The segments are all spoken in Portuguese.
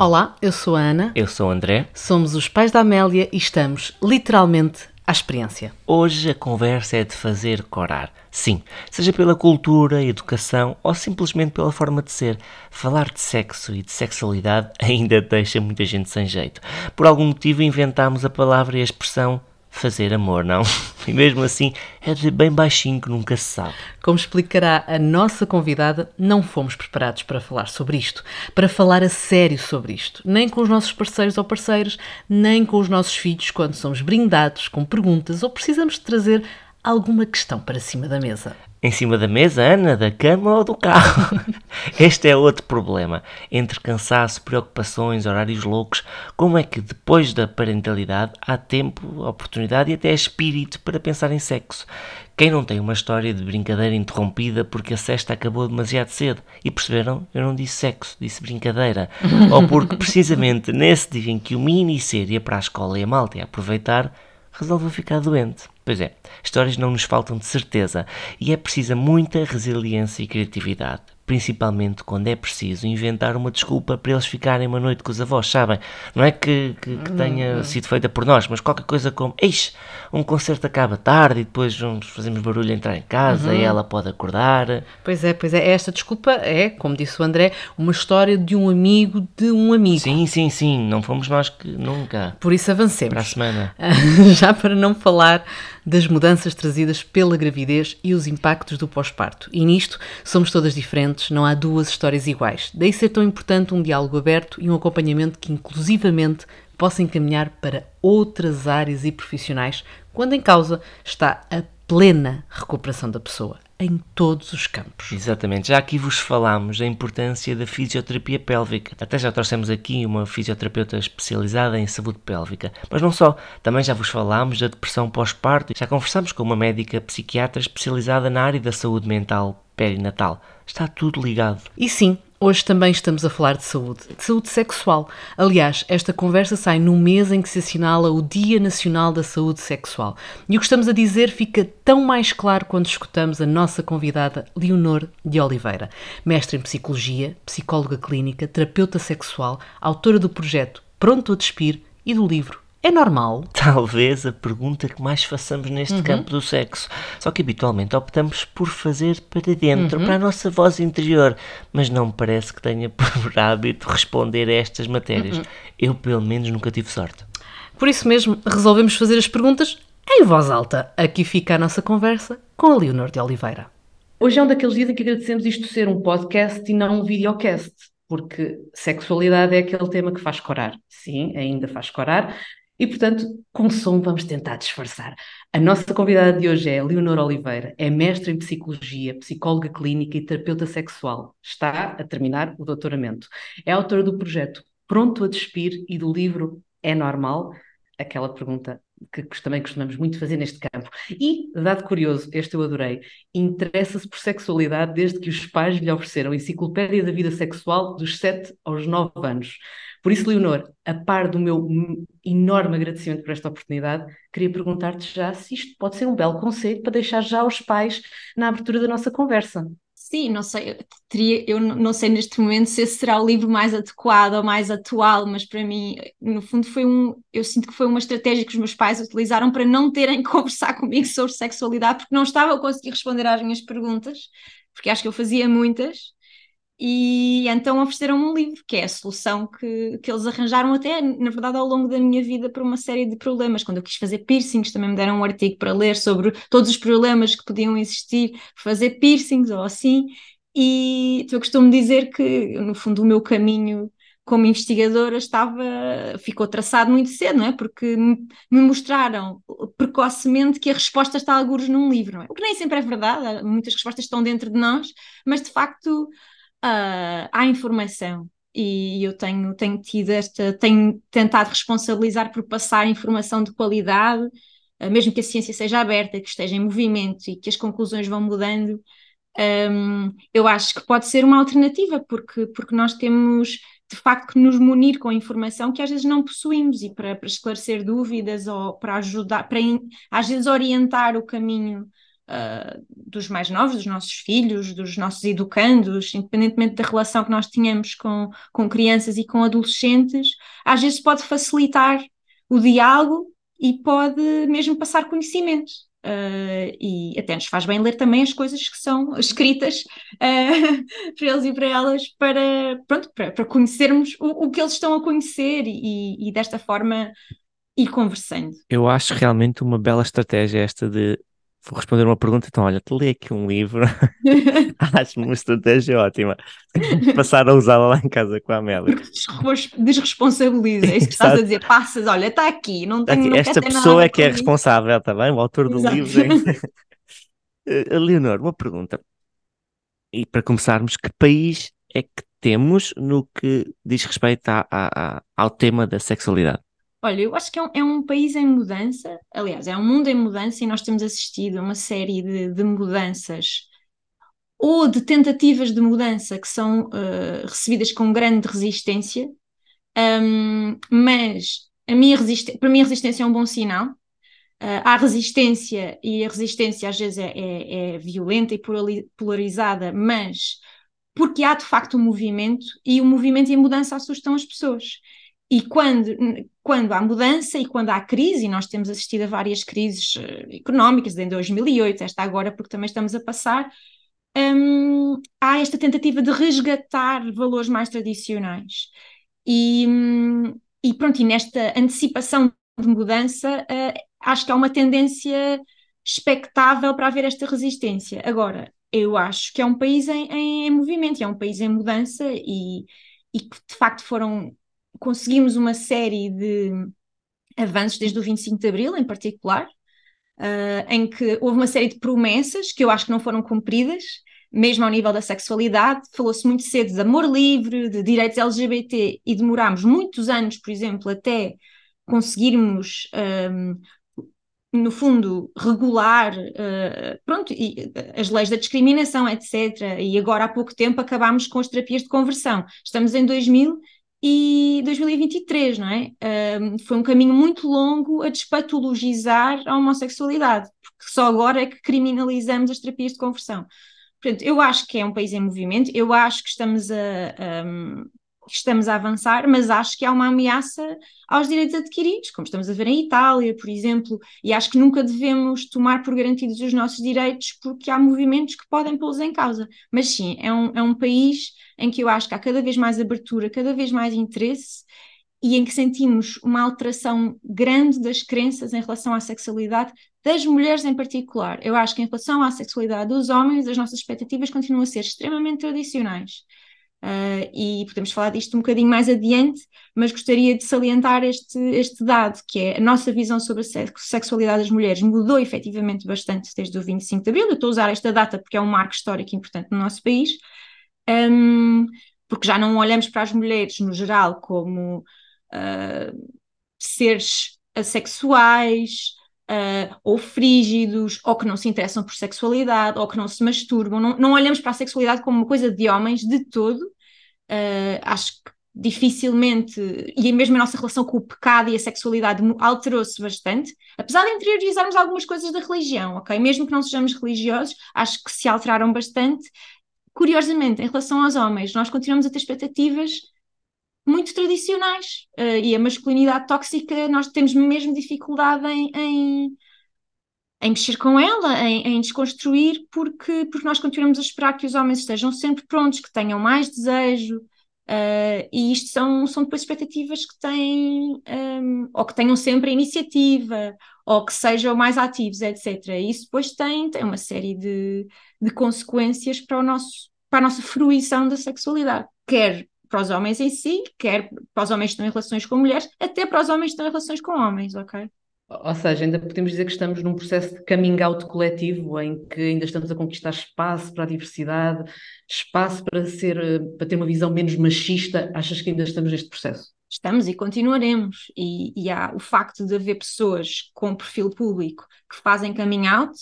Olá, eu sou a Ana. Eu sou o André. Somos os pais da Amélia e estamos literalmente à experiência. Hoje a conversa é de fazer corar. Sim, seja pela cultura, educação ou simplesmente pela forma de ser. Falar de sexo e de sexualidade ainda deixa muita gente sem jeito. Por algum motivo inventámos a palavra e a expressão fazer amor, não? E mesmo assim é de bem baixinho que nunca se sabe. Como explicará a nossa convidada, não fomos preparados para falar sobre isto, para falar a sério sobre isto, nem com os nossos parceiros ou parceiras, nem com os nossos filhos quando somos brindados com perguntas ou precisamos de trazer alguma questão para cima da mesa. Em cima da mesa, Ana, da cama ou do carro? Este é outro problema. Entre cansaço, preocupações, horários loucos, como é que depois da parentalidade há tempo, oportunidade e até espírito para pensar em sexo? Quem não tem uma história de brincadeira interrompida porque a cesta acabou demasiado cedo? E perceberam? Eu não disse sexo, disse brincadeira. ou porque precisamente nesse dia em que o mini ser ia para a escola e a malta ia aproveitar, resolveu ficar doente. Pois é, histórias não nos faltam de certeza e é precisa muita resiliência e criatividade principalmente quando é preciso inventar uma desculpa para eles ficarem uma noite com os avós, sabem? Não é que, que, que tenha uhum. sido feita por nós, mas qualquer coisa como, eis, um concerto acaba tarde e depois vamos, fazemos barulho a entrar em casa uhum. e ela pode acordar. Pois é, pois é, esta desculpa é, como disse o André, uma história de um amigo de um amigo. Sim, sim, sim, não fomos nós que nunca. Por isso avancemos. Para a semana. Já para não falar das mudanças trazidas pela gravidez e os impactos do pós-parto. E nisto somos todas diferentes, não há duas histórias iguais. Daí ser tão importante um diálogo aberto e um acompanhamento que inclusivamente possa encaminhar para outras áreas e profissionais quando em causa está a plena recuperação da pessoa em todos os campos. Exatamente. Já aqui vos falámos da importância da fisioterapia pélvica. Até já trouxemos aqui uma fisioterapeuta especializada em saúde pélvica. Mas não só, também já vos falámos da depressão pós-parto. Já conversamos com uma médica psiquiatra especializada na área da saúde mental perinatal. Está tudo ligado. E sim, Hoje também estamos a falar de saúde, de saúde sexual. Aliás, esta conversa sai no mês em que se assinala o Dia Nacional da Saúde Sexual. E o que estamos a dizer fica tão mais claro quando escutamos a nossa convidada Leonor de Oliveira, mestre em psicologia, psicóloga clínica, terapeuta sexual, autora do projeto Pronto a Despir e do livro é normal? Talvez a pergunta que mais façamos neste uhum. campo do sexo. Só que habitualmente optamos por fazer para dentro, uhum. para a nossa voz interior, mas não me parece que tenha por hábito responder a estas matérias. Uhum. Eu, pelo menos, nunca tive sorte. Por isso mesmo, resolvemos fazer as perguntas em voz alta. Aqui fica a nossa conversa com a Leonor de Oliveira. Hoje é um daqueles dias em que agradecemos isto ser um podcast e não um videocast porque sexualidade é aquele tema que faz corar. Sim, ainda faz corar, e, portanto, com som vamos tentar disfarçar. A nossa convidada de hoje é Leonor Oliveira, é mestre em psicologia, psicóloga clínica e terapeuta sexual. Está a terminar o doutoramento. É autora do projeto Pronto a Despir e do livro É Normal? Aquela pergunta que também costumamos muito fazer neste campo. E, dado curioso, este eu adorei, interessa-se por sexualidade desde que os pais lhe ofereceram a enciclopédia da vida sexual dos 7 aos 9 anos. Por isso, Leonor, a par do meu enorme agradecimento por esta oportunidade, queria perguntar-te já se isto pode ser um belo conselho para deixar já os pais na abertura da nossa conversa. Sim, não sei, eu, teria, eu não sei neste momento se esse será o livro mais adequado ou mais atual, mas para mim, no fundo, foi um. Eu sinto que foi uma estratégia que os meus pais utilizaram para não terem que conversar comigo sobre sexualidade, porque não estava a conseguir responder às minhas perguntas, porque acho que eu fazia muitas, e então ofereceram-me um livro, que é a solução que, que eles arranjaram até, na verdade, ao longo da minha vida para uma série de problemas. Quando eu quis fazer piercings, também me deram um artigo para ler sobre todos os problemas que podiam existir, fazer piercings ou assim. E eu costumo dizer que, no fundo, o meu caminho como investigadora estava, ficou traçado muito cedo, não é? Porque me, mostraram precocemente que a resposta está alguns num livro, não é? O que nem sempre é verdade, muitas respostas estão dentro de nós, mas de facto uh, à informação. E eu tenho, tenho tido esta, tenho tentado responsabilizar por passar informação de qualidade, uh, mesmo que a ciência seja aberta, que esteja em movimento e que as conclusões vão mudando. Um, eu acho que pode ser uma alternativa, porque, porque nós temos de facto que nos munir com informação que às vezes não possuímos e para, para esclarecer dúvidas ou para ajudar, para às vezes orientar o caminho uh, dos mais novos, dos nossos filhos, dos nossos educandos, independentemente da relação que nós tínhamos com, com crianças e com adolescentes, às vezes pode facilitar o diálogo e pode mesmo passar conhecimento. Uh, e até nos faz bem ler também as coisas que são escritas uh, para eles e para elas para, pronto, para, para conhecermos o, o, que eles estão a conhecer e, e, desta forma ir conversando. Eu acho realmente uma bela estratégia esta de vou responder uma pergunta, então olha, te lê aqui um livro, acho uma estratégia ótima. Passar a usá-la lá em casa com a Amélia. Desresponsabiliza, é isso que estás a dizer, passas, olha, está aqui, não tenho aqui, Esta pessoa é que é responsável, está bem? O autor do Exato. livro. É... Leonor, uma pergunta. E para começarmos, que país é que temos no que diz respeito a, a, a, ao tema da sexualidade? Olha, eu acho que é um, é um, país em mudança, aliás, é um mundo em mudança e nós temos assistido a uma série de, de mudanças ou de tentativas de mudança que são uh, recebidas com grande resistência, um, mas a minha para mim a resistência é um bom sinal. Uh, há resistência e a resistência às vezes é, é, é violenta e polarizada, mas porque há de facto um movimento e o movimento e a mudança assustam as pessoas. E quando, quando há mudança e quando há crise, e nós temos assistido a várias crises uh, económicas, em 2008, esta agora, porque também estamos a passar, um, há esta tentativa de resgatar valores mais tradicionais. E, um, e pronto, e nesta antecipação de mudança, uh, acho que há uma tendência expectável para haver esta resistência. Agora, eu acho que é um país em, em, em movimento, é um país em mudança e, e que de facto foram conseguimos uma série de avanços desde o 25 de Abril, em particular, uh, em que houve uma série de promessas que eu acho que não foram cumpridas, mesmo ao nível da sexualidade. Falou-se muito cedo de amor livre, de direitos LGBT, e demorámos muitos anos, por exemplo, até conseguirmos. Um, ah, no fundo, regular uh, pronto, e, as leis da discriminação, etc. E agora, há pouco tempo, acabámos com as terapias de conversão. Estamos em 2000 e 2023, não é? Um, foi um caminho muito longo a despatologizar a homossexualidade, porque só agora é que criminalizamos as terapias de conversão. Portanto, eu acho que é um país em movimento, eu acho que estamos a, um, estamos a avançar, mas acho que há uma ameaça aos direitos adquiridos, como estamos a ver em Itália, por exemplo, e acho que nunca devemos tomar por garantidos os nossos direitos porque há movimentos que podem pô-los em causa. Mas sim, é um, é um país em que eu acho que há cada vez mais abertura, cada vez mais interesse e em que sentimos uma alteração grande das crenças em relação à sexualidade das mulheres em particular. Eu acho que em relação à sexualidade dos homens, as nossas expectativas continuam a ser extremamente tradicionais. Uh, e podemos falar disto um bocadinho mais adiante, mas gostaria de salientar este, este dado, que é a nossa visão sobre a sexualidade das mulheres mudou efetivamente bastante desde o 25 de Abril. Eu estou a usar esta data porque é um marco histórico importante no nosso país, um, porque já não olhamos para as mulheres no geral como uh, seres assexuais, uh, ou frígidos, ou que não se interessam por sexualidade, ou que não se masturbam. Não, não olhamos para a sexualidade como uma coisa de homens de todo. Uh, acho que dificilmente, e mesmo a nossa relação com o pecado e a sexualidade alterou-se bastante, apesar de interiorizarmos algumas coisas da religião, ok? Mesmo que não sejamos religiosos, acho que se alteraram bastante. Curiosamente, em relação aos homens, nós continuamos a ter expectativas muito tradicionais uh, e a masculinidade tóxica nós temos mesmo dificuldade em, em, em mexer com ela, em, em, desconstruir, porque, porque nós continuamos a esperar que os homens estejam sempre prontos, que tenham mais desejo, uh, e isto são, são depois expectativas que têm, um, ehm, ou que tenham sempre a iniciativa, ou que sejam mais ativos, etc. E isso depois tem, tem uma série de, de consequências para, o nosso, para a nossa fruição da sexualidade, quer para os homens em si, quer para os homens que estão em relações com mulheres, até para os homens que estão em relações com homens, ok? Ou seja, ainda podemos dizer que estamos num processo de coming out coletivo, em que ainda estamos a conquistar espaço para a diversidade, espaço para ser, para ter uma visão menos machista. Achas que ainda estamos neste processo? Estamos e continuaremos. E, e há o facto de haver pessoas com perfil público que fazem coming out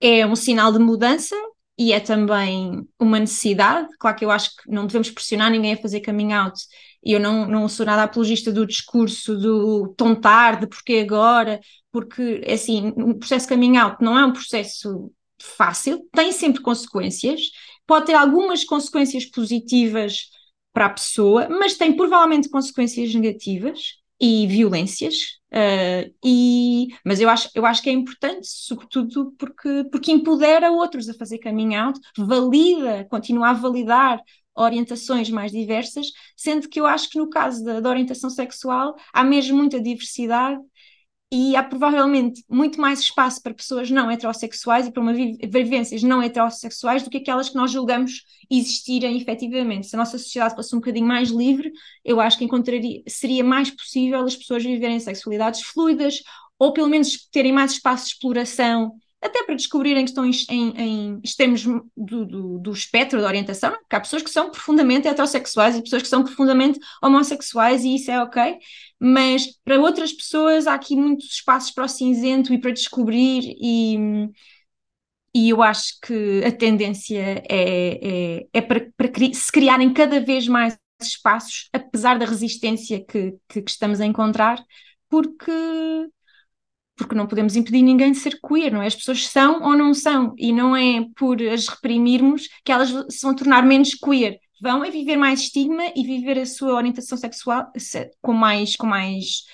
é um sinal de mudança e é também uma necessidade. Claro que eu acho que não devemos pressionar ninguém a fazer coming out. Eu não, não sou nada apologista do discurso do tão tarde, porque agora, porque, é assim, o processo de coming out não é um processo fácil, tem sempre consequências, pode ter algumas consequências positivas para a pessoa, mas tem provavelmente consequências negativas e violências. Uh, e, mas eu acho, eu acho que é importante, sobretudo porque, porque empodera outros a fazer coming out, valida, continua a validar orientações mais diversas, sendo que eu acho que no caso da, da orientação sexual há mesmo muita diversidade e há provavelmente muito mais espaço para pessoas não heterossexuais e para uma vivências não heterossexuais do que aquelas que nós julgamos existirem efetivamente. Se a nossa sociedade fosse um bocadinho mais livre, eu acho que encontraria, seria mais possível as pessoas viverem sexualidades fluidas ou pelo menos terem mais espaço de exploração até para descobrirem que estão em, em, em extremos do, do, do, espectro da orientação, porque há pessoas que são profundamente heterossexuais e pessoas que são profundamente homossexuais e isso é ok, mas para outras pessoas há aqui muitos espaços para o cinzento e para descobrir e, e eu acho que a tendência é, é, é para, para se criarem cada vez mais espaços, apesar da resistência que, que, que estamos a encontrar, porque porque não podemos impedir ninguém de ser queer, não é? As pessoas são ou não são, e não é por as reprimirmos que elas se vão tornar menos queer. Vão é viver mais estigma e viver a sua orientação sexual com mais, com mais,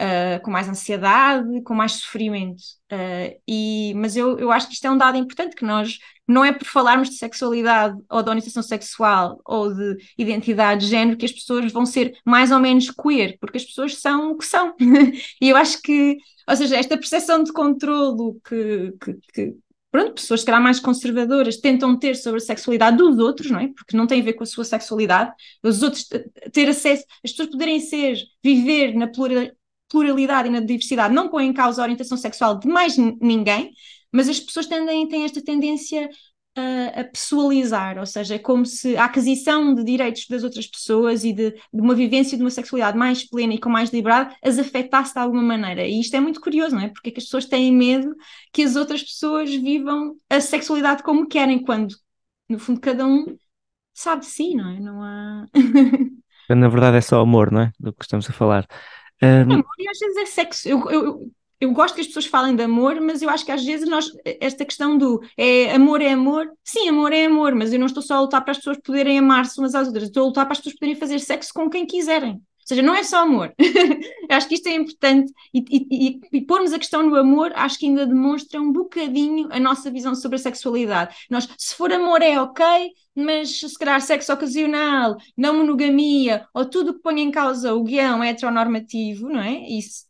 uh, com mais ansiedade, com mais sofrimento. Uh, e, mas eu, eu acho que isto é um dado importante, que nós, não é por falarmos de sexualidade ou de orientação sexual ou de identidade de género que as pessoas vão ser mais ou menos queer, porque as pessoas são o que são. e eu acho que ou seja, esta percepção de controlo que, que, que pronto, pessoas que mais conservadoras tentam ter sobre a sexualidade dos outros, não é? Porque não tem a ver com a sua sexualidade, os outros ter acesso, as pessoas poderem ser, viver na pluralidade e na diversidade, não põe em causa a orientação sexual de mais ninguém, mas as pessoas tendem, têm esta tendência a, a, pessoalizar, ou seja, é como se a aquisição de direitos das outras pessoas e de, de, uma vivência de uma sexualidade mais plena e com mais liberdade as afetasse de alguma maneira. E isto é muito curioso, não é? Porque é que as pessoas têm medo que as outras pessoas vivam a sexualidade como querem, quando, no fundo, cada um sabe de si, não é? Não há. Na verdade é só amor, não é? Do que estamos a falar. Um... Amor e às vezes é sexo. Eu, eu, eu gosto que as pessoas falem de amor, mas eu acho que às vezes nós, esta questão do é, amor é amor, sim, amor é amor, mas eu não estou só a lutar para as pessoas poderem amar-se umas às outras, estou a lutar para as pessoas poderem fazer sexo com quem quiserem. Ou seja, não é só amor. eu acho que isto é importante e, e, e, pormos a questão no amor, acho que ainda demonstra um bocadinho a nossa visão sobre a sexualidade. Nós, se for amor é ok, mas se calhar sexo ocasional, não monogamia, ou tudo que põe em causa o guião heteronormativo, não é? Isso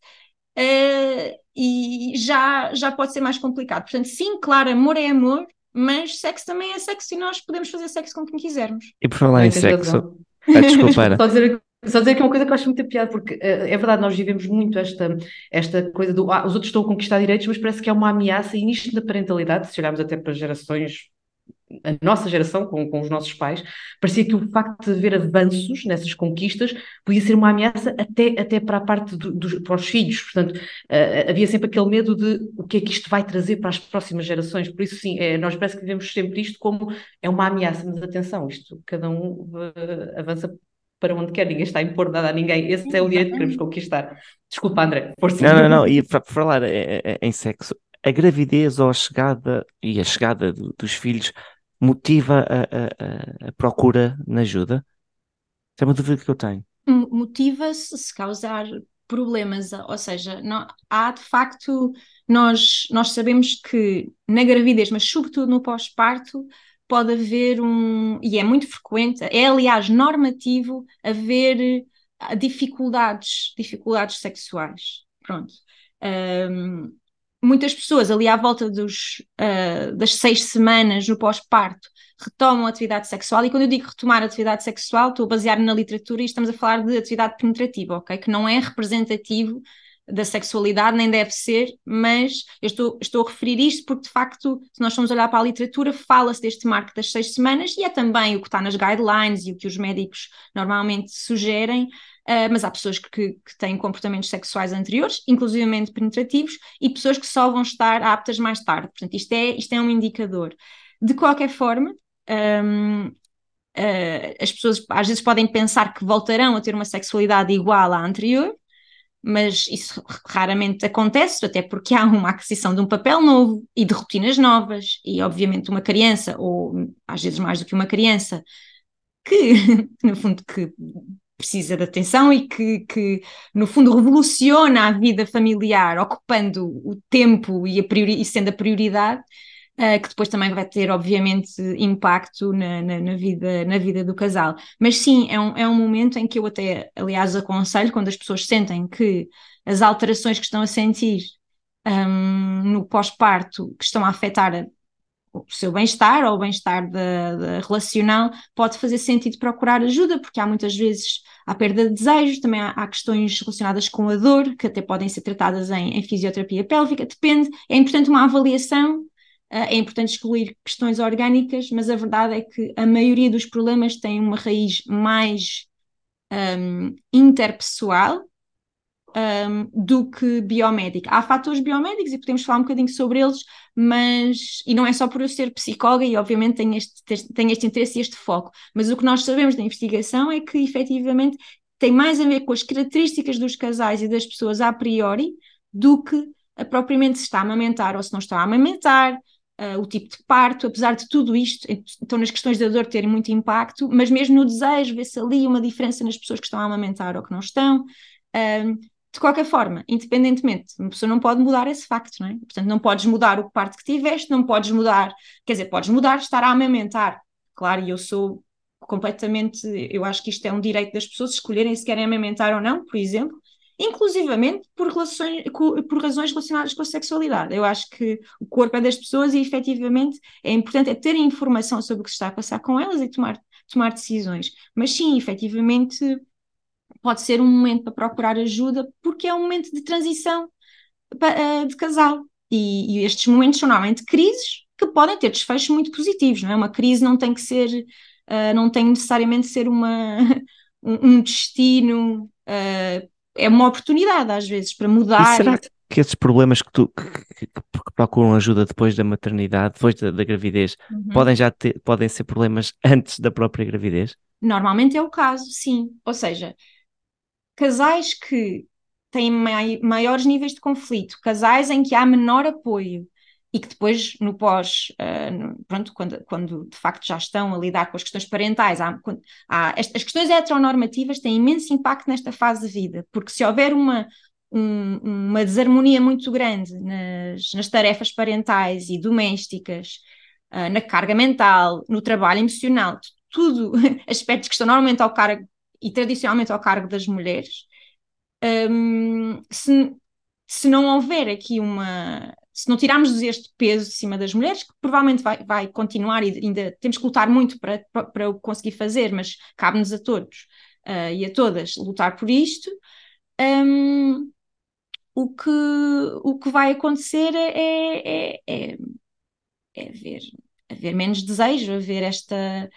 uh, e já, já pode ser mais complicado. Portanto, sim, claro, amor é amor, mas sexo também é sexo e nós podemos fazer sexo com quem quisermos. E por falar em sexo, ah, desculpa, era. Só dizer, só dizer que é uma coisa que eu acho muito piada, porque uh, é verdade, nós vivemos muito esta, esta coisa do ah, os outros estão a conquistar direitos, mas parece que é uma ameaça, e nisto da parentalidade, se olharmos até para gerações a nossa geração, com, com os nossos pais, parecia que o facto de haver avanços nessas conquistas podia ser uma ameaça até, até para a parte do, do, para os filhos. Portanto, uh, havia sempre aquele medo de o que é que isto vai trazer para as próximas gerações. Por isso, sim, é, nós parece que vemos sempre isto como é uma ameaça, mas atenção, isto cada um uh, avança para onde quer, ninguém está a impor nada a ninguém. Esse é o direito que queremos conquistar. Desculpa, André, força. Não, não, não, e para falar em sexo, a gravidez ou a chegada e a chegada do, dos filhos motiva a, a, a procura na ajuda? Isso é uma dúvida que eu tenho. Motiva-se se causar problemas, ou seja, não, há de facto, nós, nós sabemos que na gravidez, mas sobretudo no pós-parto, pode haver um, e é muito frequente, é aliás normativo, haver ah, dificuldades, dificuldades sexuais. Pronto. Um, muitas pessoas ali à volta dos, uh, das seis semanas no pós-parto retomam a atividade sexual e quando eu digo retomar a atividade sexual estou a basear na literatura e estamos a falar de atividade penetrativa, ok? Que não é representativo da sexualidade, nem deve ser, mas eu estou, estou a referir isto porque, de facto, se nós formos olhar para a literatura, fala-se deste marco das seis semanas e é também o que está nas guidelines e o que os médicos normalmente sugerem, Uh, mas há pessoas que, que, têm comportamentos sexuais anteriores, inclusivamente penetrativos, e pessoas que só vão estar aptas mais tarde. Portanto, isto é, isto é um indicador. De qualquer forma, um, uh, ah, as pessoas às vezes podem pensar que voltarão a ter uma sexualidade igual à anterior, mas isso raramente acontece, até porque há uma aquisição de um papel novo e de rotinas novas, e obviamente uma criança, ou às vezes mais do que uma criança, que, no fundo, que precisa de atenção e que, que, no fundo, revoluciona a vida familiar, ocupando o tempo e, priori, e sendo a prioridade, uh, que depois também vai ter, obviamente, impacto na, na, na, vida, na vida do casal. Mas sim, é um, é um momento em que eu até, aliás, aconselho, quando as pessoas sentem que as alterações que estão a sentir um, no pós-parto, que estão a afetar o seu bem-estar ou o bem-estar relacional, pode fazer sentido procurar ajuda, porque há muitas vezes a perda de desejos, também há, há, questões relacionadas com a dor, que até podem ser tratadas em, em fisioterapia pélvica, depende, é importante uma avaliação, uh, é importante excluir questões orgânicas, mas a verdade é que a maioria dos problemas tem uma raiz mais um, interpessoal, um, do que biomédica. Há fatores biomédicos e podemos falar um bocadinho sobre eles, mas e não é só por eu ser psicóloga e obviamente tenho este, tenho este interesse e este foco, mas o que nós sabemos da investigação é que efetivamente tem mais a ver com as características dos casais e das pessoas a priori do que a propriamente se está a amamentar ou se não está a amamentar, uh, o tipo de parto, apesar de tudo isto, então nas questões da dor terem muito impacto, mas mesmo no desejo, vê-se ali uma diferença nas pessoas que estão a amamentar ou que não estão. Uh, de qualquer forma, independentemente, uma pessoa não pode mudar esse facto, não é? Portanto, não podes mudar o parto que tiveste, não podes mudar, quer dizer, podes mudar estar a amamentar. Claro, e eu sou completamente, eu acho que isto é um direito das pessoas escolherem se querem amamentar ou não, por exemplo, inclusivamente por, relações, por razões relacionadas com a sexualidade. Eu acho que o corpo é das pessoas e efetivamente é importante é terem informação sobre o que se está a passar com elas e tomar, tomar decisões. Mas sim, efetivamente pode ser um momento para procurar ajuda, porque é um momento de transição eh, de casal. E, e, estes momentos são normalmente crises que podem ter desfechos muito positivos, não é? Uma crise não tem que ser, uh, não tem necessariamente ser uma, um destino, uh, é uma oportunidade às vezes para mudar. E será que esses problemas que, tu, que, que procuram ajuda depois da maternidade, depois da, da gravidez, uhum. podem já ter, podem ser problemas antes da própria gravidez? Normalmente é o caso, sim. Ou seja, casais que têm mai, maiores níveis de conflito, casais em que há menor apoio e que depois, no pós, uh, no, pronto, quando, quando de facto já estão a lidar com as questões parentais, há, quando, há, as, as, questões heteronormativas têm imenso impacto nesta fase de vida, porque se houver uma, um, uma desarmonia muito grande nas, nas tarefas parentais e domésticas, uh, na carga mental, no trabalho emocional, tudo aspectos que estão normalmente ao cargo e tradicionalmente ao cargo das mulheres, um, se, se não houver aqui uma. Se não tirarmos este peso de cima das mulheres, que provavelmente vai, vai continuar e ainda temos que lutar muito para, para, para conseguir fazer, mas cabe-nos a todos uh, e a todas lutar por isto. Um, o que, o que vai acontecer é, é, é, é, é haver, haver menos desejo, haver esta,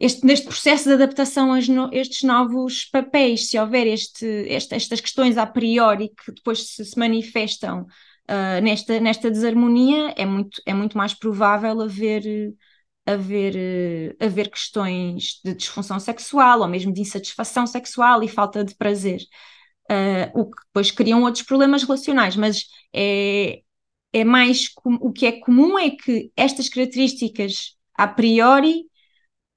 este, neste processo de adaptação a estes novos papéis, se houver este, este, estas questões a priori que depois se, se manifestam uh, nesta, nesta desarmonia, é muito, é muito mais provável haver, haver, haver questões de disfunção sexual ou mesmo de insatisfação sexual e falta de prazer. Uh, o que depois criam outros problemas relacionais, mas é, é mais o que é comum é que estas características a priori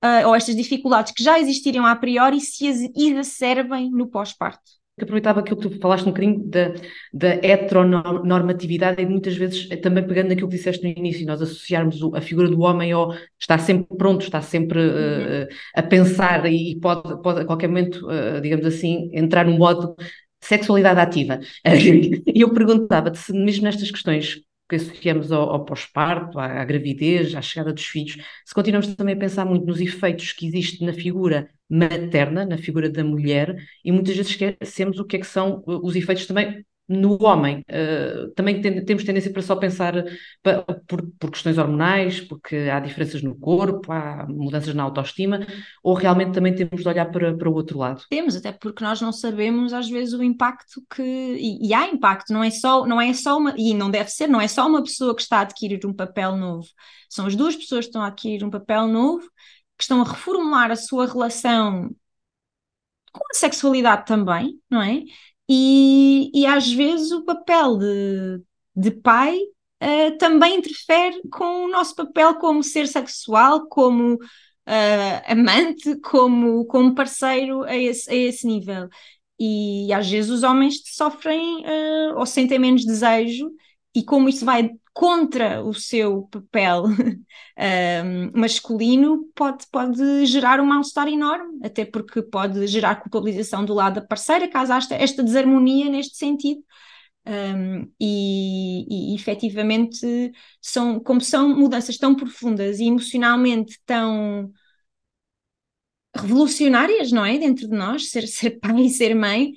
uh, ou estas dificuldades que já existiriam a priori se exacerbem no pós-parto. Aproveitava aquilo que tu falaste um bocadinho da, da heteronormatividade e muitas vezes eh, também pegando naquilo que disseste no início, nós associarmos a figura do homem ao está sempre pronto, está sempre uh, a pensar e pode, pode a qualquer momento, uh, digamos assim, entrar no modo sexualidade ativa. E eu perguntava-te se mesmo nestas questões que associamos ao, ao pós-parto, à, à, gravidez, à chegada dos filhos, se continuamos também a pensar muito nos efeitos que existem na figura materna, na figura da mulher, e muitas vezes esquecemos o que é que são os efeitos também no homem. Uh, também tem, temos tendência para só pensar por, por, questões hormonais, porque há diferenças no corpo, há mudanças na autoestima, ou realmente também temos de olhar para, para o outro lado? Temos, até porque nós não sabemos às vezes o impacto que. E, e há impacto, não é, só, não é só uma. E não deve ser, não é só uma pessoa que está a adquirir um papel novo, são as duas pessoas que estão a adquirir um papel novo, que estão a reformular a sua relação com a sexualidade também, não é? E, e às vezes o papel de, de pai uh, também interfere com o nosso papel como ser sexual, como uh, amante, como, como parceiro a esse, a esse nível. E às vezes os homens sofrem uh, ou sentem menos desejo, e como isso vai contra o seu papel um, masculino, pode, pode gerar um mal-estar enorme, até porque pode gerar culpabilização do lado da parceira, caso haja esta desarmonia neste sentido. Um, e, e efetivamente são como são mudanças tão profundas e emocionalmente tão revolucionárias, não é? Dentro de nós, ser, ser pai e ser mãe,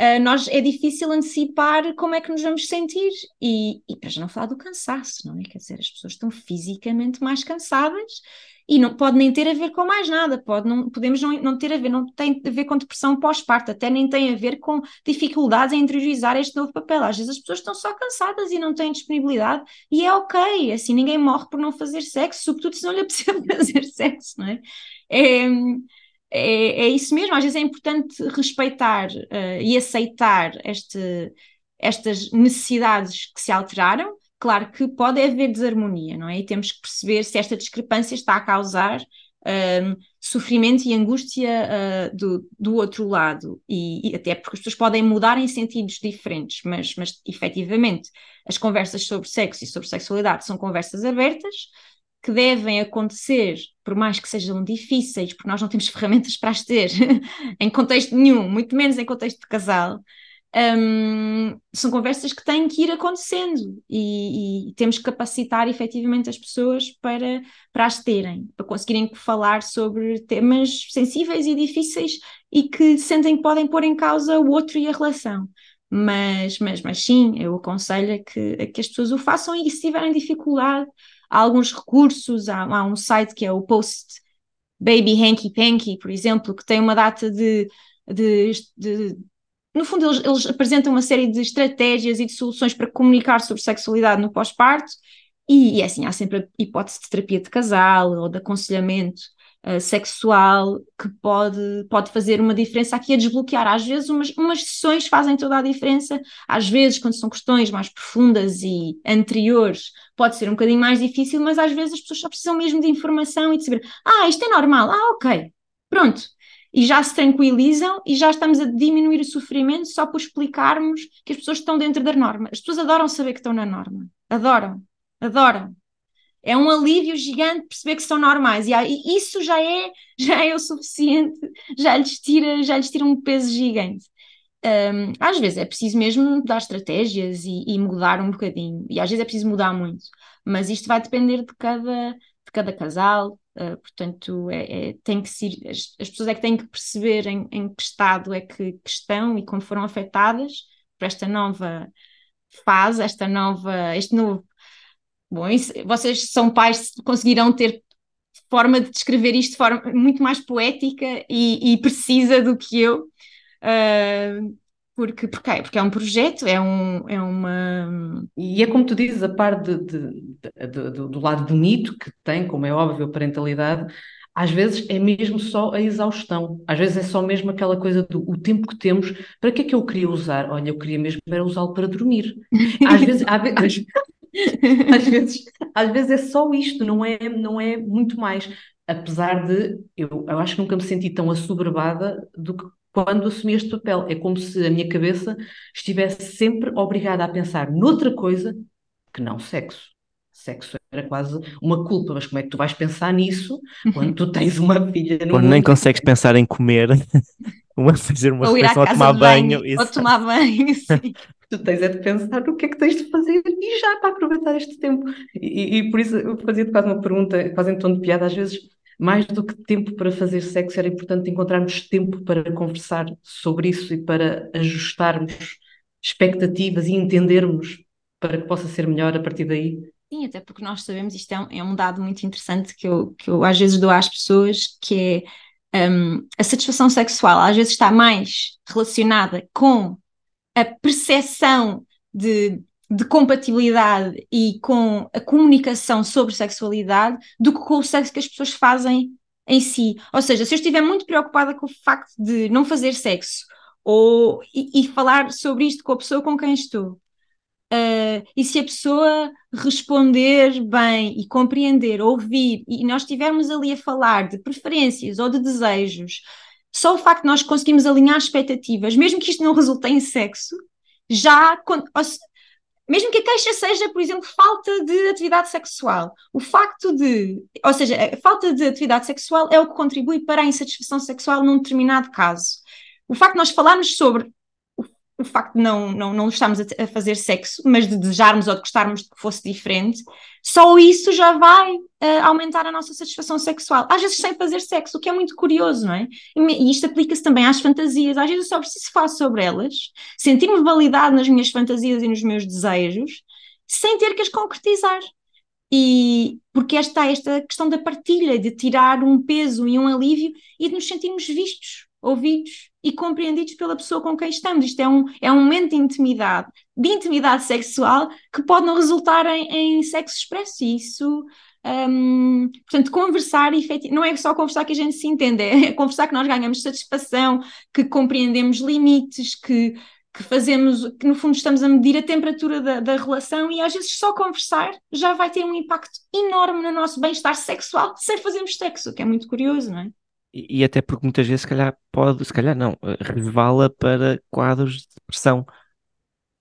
uh, nós, é difícil antecipar como é que nos vamos sentir. E, e para já não falar do cansaço, não é? Quer dizer, as pessoas estão fisicamente mais cansadas e não pode nem ter a ver com mais nada, pode não, podemos não, não ter a ver, não tem a ver com depressão pós-parto, até nem tem a ver com dificuldades em interiorizar este novo papel. Às vezes as pessoas estão só cansadas e não têm disponibilidade, e é ok, assim ninguém morre por não fazer sexo, sobretudo se não lhe apetece fazer sexo, não é? é é, é isso mesmo, às vezes é importante respeitar uh, e aceitar este, estas necessidades que se alteraram. Claro que pode haver desarmonia, não é? E temos que perceber se esta discrepância está a causar um, sofrimento e angústia uh, do, do outro lado, e, e, até porque as pessoas podem mudar em sentidos diferentes, mas, mas efetivamente as conversas sobre sexo e sobre sexualidade são conversas abertas que devem acontecer, por mais que sejam difíceis, porque nós não temos ferramentas para as ter em contexto nenhum, muito menos em contexto de casal, um, são conversas que têm que ir acontecendo e, e, temos que capacitar efetivamente as pessoas para, para as terem, para conseguirem falar sobre temas sensíveis e difíceis e que sentem que podem pôr em causa o outro e a relação. Mas, mas, mas sim, eu aconselho que, a que as pessoas o façam e se tiverem dificuldade, há alguns recursos, há, há um site que é o Post Baby Hanky Panky, por exemplo, que tem uma data de, de, de no fundo, eles, eles, apresentam uma série de estratégias e de soluções para comunicar sobre sexualidade no pós-parto, e, e é assim, há sempre a hipótese de terapia de casal ou de aconselhamento uh, sexual que pode, pode fazer uma diferença aqui a desbloquear. Às vezes, umas, umas sessões fazem toda a diferença, às vezes, quando são questões mais profundas e anteriores, pode ser um bocadinho mais difícil, mas às vezes as pessoas só precisam mesmo de informação e de saber: ah, isto é normal, ah, ok, pronto. E já se tranquilizam e já estamos a diminuir o sofrimento só por explicarmos que as pessoas estão dentro da norma. As pessoas adoram saber que estão na norma. Adoram, adoram é um alívio gigante perceber que são normais. E, isso já é já é o suficiente já lhes tira já lhes tira um peso gigante. Um, às vezes é preciso mesmo dar estratégias e, e, mudar um bocadinho. E às vezes é preciso mudar muito. Mas isto vai depender de cada de cada casal uh, portanto é, é, tem que ser as, as, pessoas é que têm que perceber em, em que estado é que, que estão e como foram afetadas por esta nova fase esta nova este novo Bom, isso, vocês são pais, conseguirão ter forma de descrever isto de forma muito mais poética e, e precisa do que eu. Uh, porque, porque, é, porque é um projeto, é, um, é uma. E é como tu dizes, a par de, de, de, do lado bonito que tem, como é óbvio, a parentalidade, às vezes é mesmo só a exaustão, às vezes é só mesmo aquela coisa do o tempo que temos, para que é que eu queria usar? Olha, eu queria mesmo era usá-lo para dormir. Às vezes, às, às vezes, às vezes é só isto, não é, não é muito mais. Apesar de eu, eu acho que nunca me senti tão assoberbada do que quando assumi este papel. É como se a minha cabeça estivesse sempre obrigada a pensar noutra coisa que não sexo. Sexo era quase uma culpa, mas como é que tu vais pensar nisso quando tu tens uma filha no Quando mundo? nem consegues pensar em comer, uma fazer uma ou refeição ou tomar banho. banho ou tomar banho, sim tu tens é de pensar o que é que tens de fazer e já para aproveitar este tempo. E, e por isso eu fazia-te quase uma pergunta, quase em tom de piada, às vezes, mais do que tempo para fazer sexo, era importante encontrarmos tempo para conversar sobre isso e para ajustarmos expectativas e entendermos para que possa ser melhor a partir daí. Sim, até porque nós sabemos, isto é um, é um dado muito interessante que eu, que eu às vezes dou às pessoas, que é um, a satisfação sexual às vezes está mais relacionada com a percepção de, de compatibilidade e com a comunicação sobre sexualidade do que com o sexo que as pessoas fazem em si. Ou seja, se eu estiver muito preocupada com o facto de não fazer sexo ou, e, e falar sobre isto com a pessoa com quem estou. Uh, e se a pessoa responder bem e compreender, ouvir, e nós estivermos ali a falar de preferências ou de desejos, só o facto de nós conseguirmos alinhar expectativas, mesmo que isto não resulte em sexo, já, mesmo que a queixa seja, por exemplo, falta de atividade sexual, o facto de, ou seja, a falta de atividade sexual é o que contribui para a insatisfação sexual num determinado caso. O facto de nós falarmos sobre o facto de não, não, não estarmos a, a, fazer sexo, mas de desejarmos ou de gostarmos de que fosse diferente, só isso já vai uh, aumentar a nossa satisfação sexual. Às vezes sem fazer sexo, o que é muito curioso, não é? E, isto aplica-se também às fantasias. Às vezes eu só preciso falar sobre elas, sentir-me validado nas minhas fantasias e nos meus desejos, sem ter que as concretizar. E porque esta, esta questão da partilha, de tirar um peso e um alívio e de nos sentirmos vistos, ouvidos e compreendidos pela pessoa com quem estamos. Isto é um, é um momento de intimidade, de intimidade sexual, que pode não resultar em, em sexo expresso. E isso, um, portanto, conversar, não é só conversar que a gente se entende, é conversar que nós ganhamos satisfação, que compreendemos limites, que, que fazemos, que no fundo estamos a medir a temperatura da, da relação e às vezes só conversar já vai ter um impacto enorme no nosso bem-estar sexual sem fazermos sexo, que é muito curioso, não é? E, até porque muitas vezes, se calhar, pode, se calhar não, eh, revala para quadros de depressão,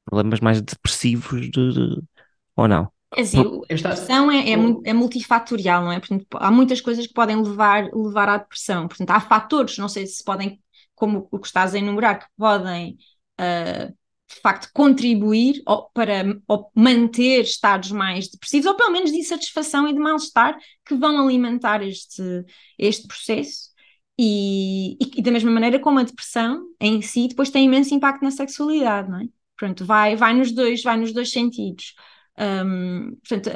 problemas mais depressivos de, de ou não. É assim, a depressão é, é, é, multifatorial, não é? Portanto, há muitas coisas que podem levar, levar à depressão. Portanto, há fatores, não sei se podem, como o que estás a enumerar, que podem uh, de facto contribuir ou, para ou manter estados mais depressivos, ou pelo menos de insatisfação e de mal-estar, que vão alimentar este, este processo. E, e, da mesma maneira como a depressão em si depois tem imenso impacto na sexualidade, não é? Pronto, vai, vai nos dois, vai nos dois sentidos. Um, portanto,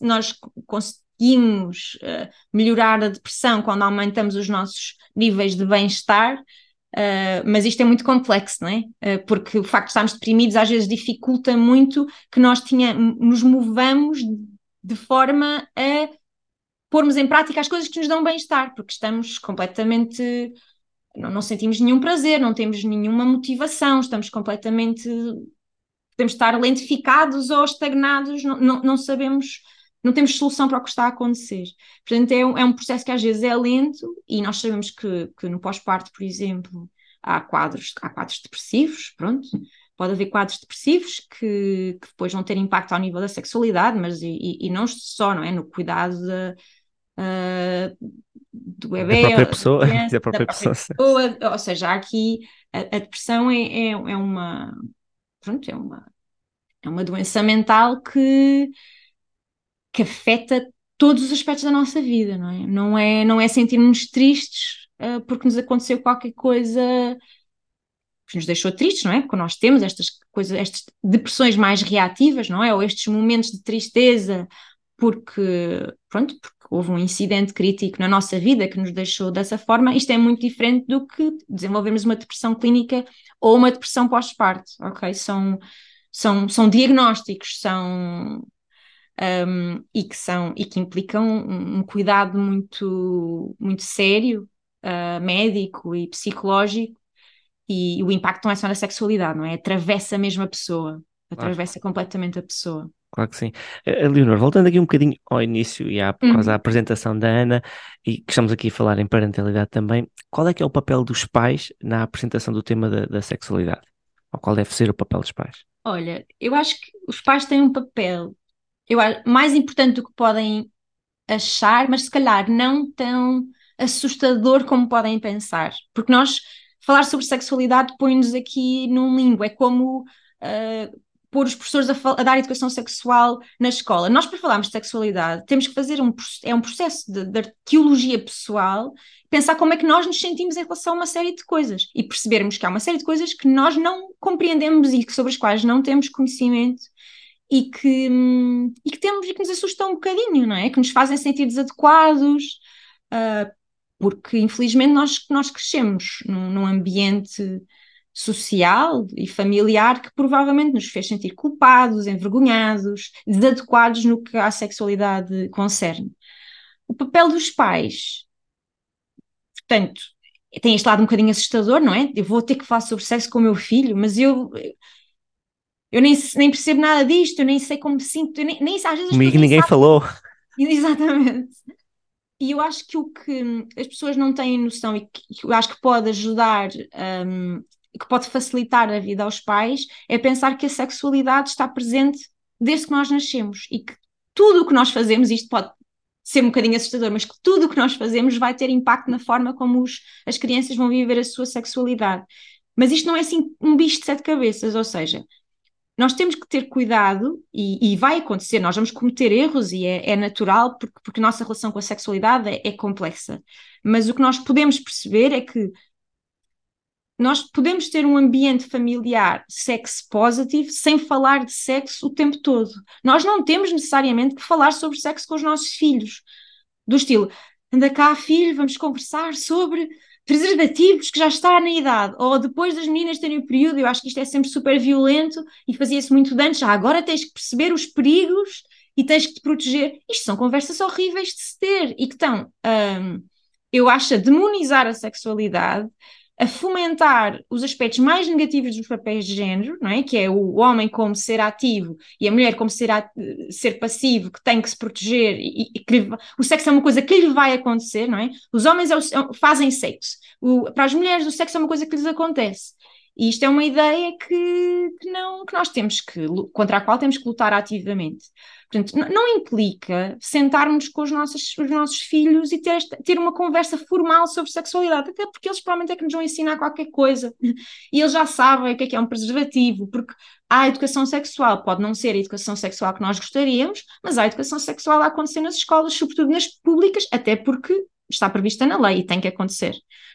nós conseguimos uh, melhorar a depressão quando aumentamos os nossos níveis de bem-estar, uh, mas isto é muito complexo, não é? Uh, porque o facto de estarmos deprimidos às vezes dificulta muito que nós tenha, nos movamos de forma a pormos em prática as coisas que nos dão bem-estar, porque estamos completamente. Não, não, sentimos nenhum prazer, não temos nenhuma motivação, estamos completamente. Podemos estar lentificados ou estagnados, não, não, não sabemos, não temos solução para o que está a acontecer. Portanto, é um, é um processo que às vezes é lento e nós sabemos que, que no pós-parto, por exemplo, há quadros, há quadros depressivos, pronto, pode haver quadros depressivos que, que, depois vão ter impacto ao nível da sexualidade, mas e, e, não só, não é? No cuidado da, uh, do bebê, da própria pessoa, criança, da própria, da própria pessoa. pessoa. Ou seja, aqui a, a depressão é, é, é, uma pronto, é uma é uma doença mental que que afeta todos os aspectos da nossa vida, não é? Não é, não é sentirmos tristes uh, porque nos aconteceu qualquer coisa que nos deixou tristes, não é? Porque nós temos estas coisas, estas depressões mais reativas, não é? Ou estes momentos de tristeza porque, pronto, porque houve um incidente crítico na nossa vida que nos deixou dessa forma, isto é muito diferente do que desenvolvermos uma depressão clínica ou uma depressão pós-parto, ok? São, são, são diagnósticos, são um, e que são e que implicam um, um cuidado muito muito sério, uh, médico e psicológico, e, e, o impacto não é só na sexualidade, não é? Atravessa mesmo a pessoa, atravessa completamente a pessoa. Claro que sim. Uh, Leonor, voltando aqui um bocadinho ao início e à, por causa da uhum. apresentação da Ana, e que estamos aqui a falar em parentalidade também, qual é que é o papel dos pais na apresentação do tema da, da sexualidade? Ou qual deve ser o papel dos pais? Olha, eu acho que os pais têm um papel eu acho, mais importante do que podem achar, mas se calhar não tão assustador como podem pensar. Porque nós, falar sobre sexualidade põe-nos aqui num limbo, é como uh, pôr os professores a, a, dar educação sexual na escola. Nós, para falarmos de sexualidade, temos que fazer um, é um processo de, de arqueologia pessoal, pensar como é que nós nos sentimos em relação a uma série de coisas e percebermos que há uma série de coisas que nós não compreendemos e sobre as quais não temos conhecimento e que, e que temos e que nos assustam um bocadinho, não é? Que nos fazem sentir desadequados, uh, porque infelizmente nós, nós crescemos num, num ambiente social e familiar que provavelmente nos fez sentir culpados, envergonhados, desadequados no que a sexualidade concerne. O papel dos pais, portanto, tem este lado um bocadinho assustador, não é? Eu vou ter que falar sobre sexo com o meu filho, mas eu eu nem, nem percebo nada disto, eu nem sei como me sinto, nem, nem às vezes Comigo ninguém sabem. falou. Exatamente. E eu acho que o que as pessoas não têm noção e que eu acho que pode ajudar, um, que pode facilitar a vida aos pais, é pensar que a sexualidade está presente desde que nós nascemos e que tudo o que nós fazemos, isto pode ser um bocadinho assustador, mas que tudo o que nós fazemos vai ter impacto na forma como os, as crianças vão viver a sua sexualidade. Mas isto não é assim um bicho de sete cabeças, ou seja, nós temos que ter cuidado, e, e, vai acontecer, nós vamos cometer erros e é, é natural, porque, porque, a nossa relação com a sexualidade é, é, complexa. Mas o que nós podemos perceber é que nós podemos ter um ambiente familiar sex positive sem falar de sexo o tempo todo. Nós não temos necessariamente que falar sobre sexo com os nossos filhos, do estilo, anda cá, filho, vamos conversar sobre preservativos que já está na idade, ou depois das meninas terem o período, eu acho que isto é sempre super violento e fazia-se muito antes, já agora tens que perceber os perigos e tens que te proteger. Isto são conversas horríveis de se ter e que estão, um, eu acho, a demonizar a sexualidade, a fomentar os aspectos mais negativos dos papéis de género, não é? Que é o homem como ser ativo e a mulher como ser, ser passivo, que tem que se proteger e, e que o sexo é uma coisa que lhe vai acontecer, não é? Os homens é o, é fazem sexo. O, para as mulheres, o sexo é uma coisa que lhes acontece. E isto é uma ideia que, que, não, que nós temos que, contra a qual temos que lutar ativamente. Portanto, não implica sentarmos com os nossos, os nossos filhos e ter, ter uma conversa formal sobre sexualidade, até porque eles provavelmente é que nos vão ensinar qualquer coisa. E eles já sabem o que é que é um preservativo, porque há educação sexual, pode não ser a educação sexual que nós gostaríamos, mas há educação sexual a acontecer nas escolas, sobretudo nas públicas, até porque está prevista na lei e tem que acontecer.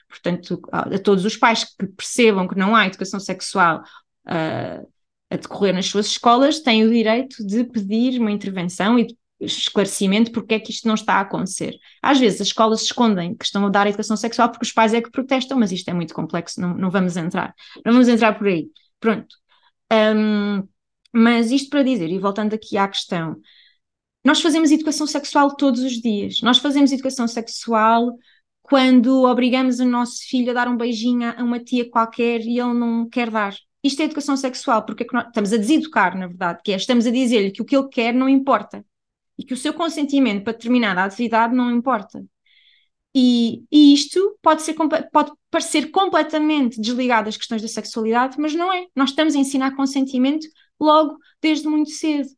Portanto, a todos os pais que percebam que não há educação sexual uh, a decorrer nas suas escolas, têm o direito de pedir uma intervenção e esclarecimento porque é que isto não está a acontecer. Às vezes as escolas escondem que estão a dar educação sexual porque os pais é que protestam, mas isto é muito complexo, não, não vamos entrar. Não vamos entrar por aí. Pronto. Um, mas isto para dizer, e voltando aqui à questão, nós fazemos educação sexual todos os dias. Nós fazemos educação sexual quando obrigamos o nosso filho a dar um beijinho a uma tia qualquer e ele não quer dar isto é educação sexual, porque é estamos a deseducar, na verdade, que é, estamos a dizer-lhe que o que ele quer não importa e que o seu consentimento para determinada atividade não importa. E, e isto pode, ser, pode parecer completamente desligado das questões da sexualidade, mas não é. Nós estamos a ensinar consentimento logo desde muito cedo.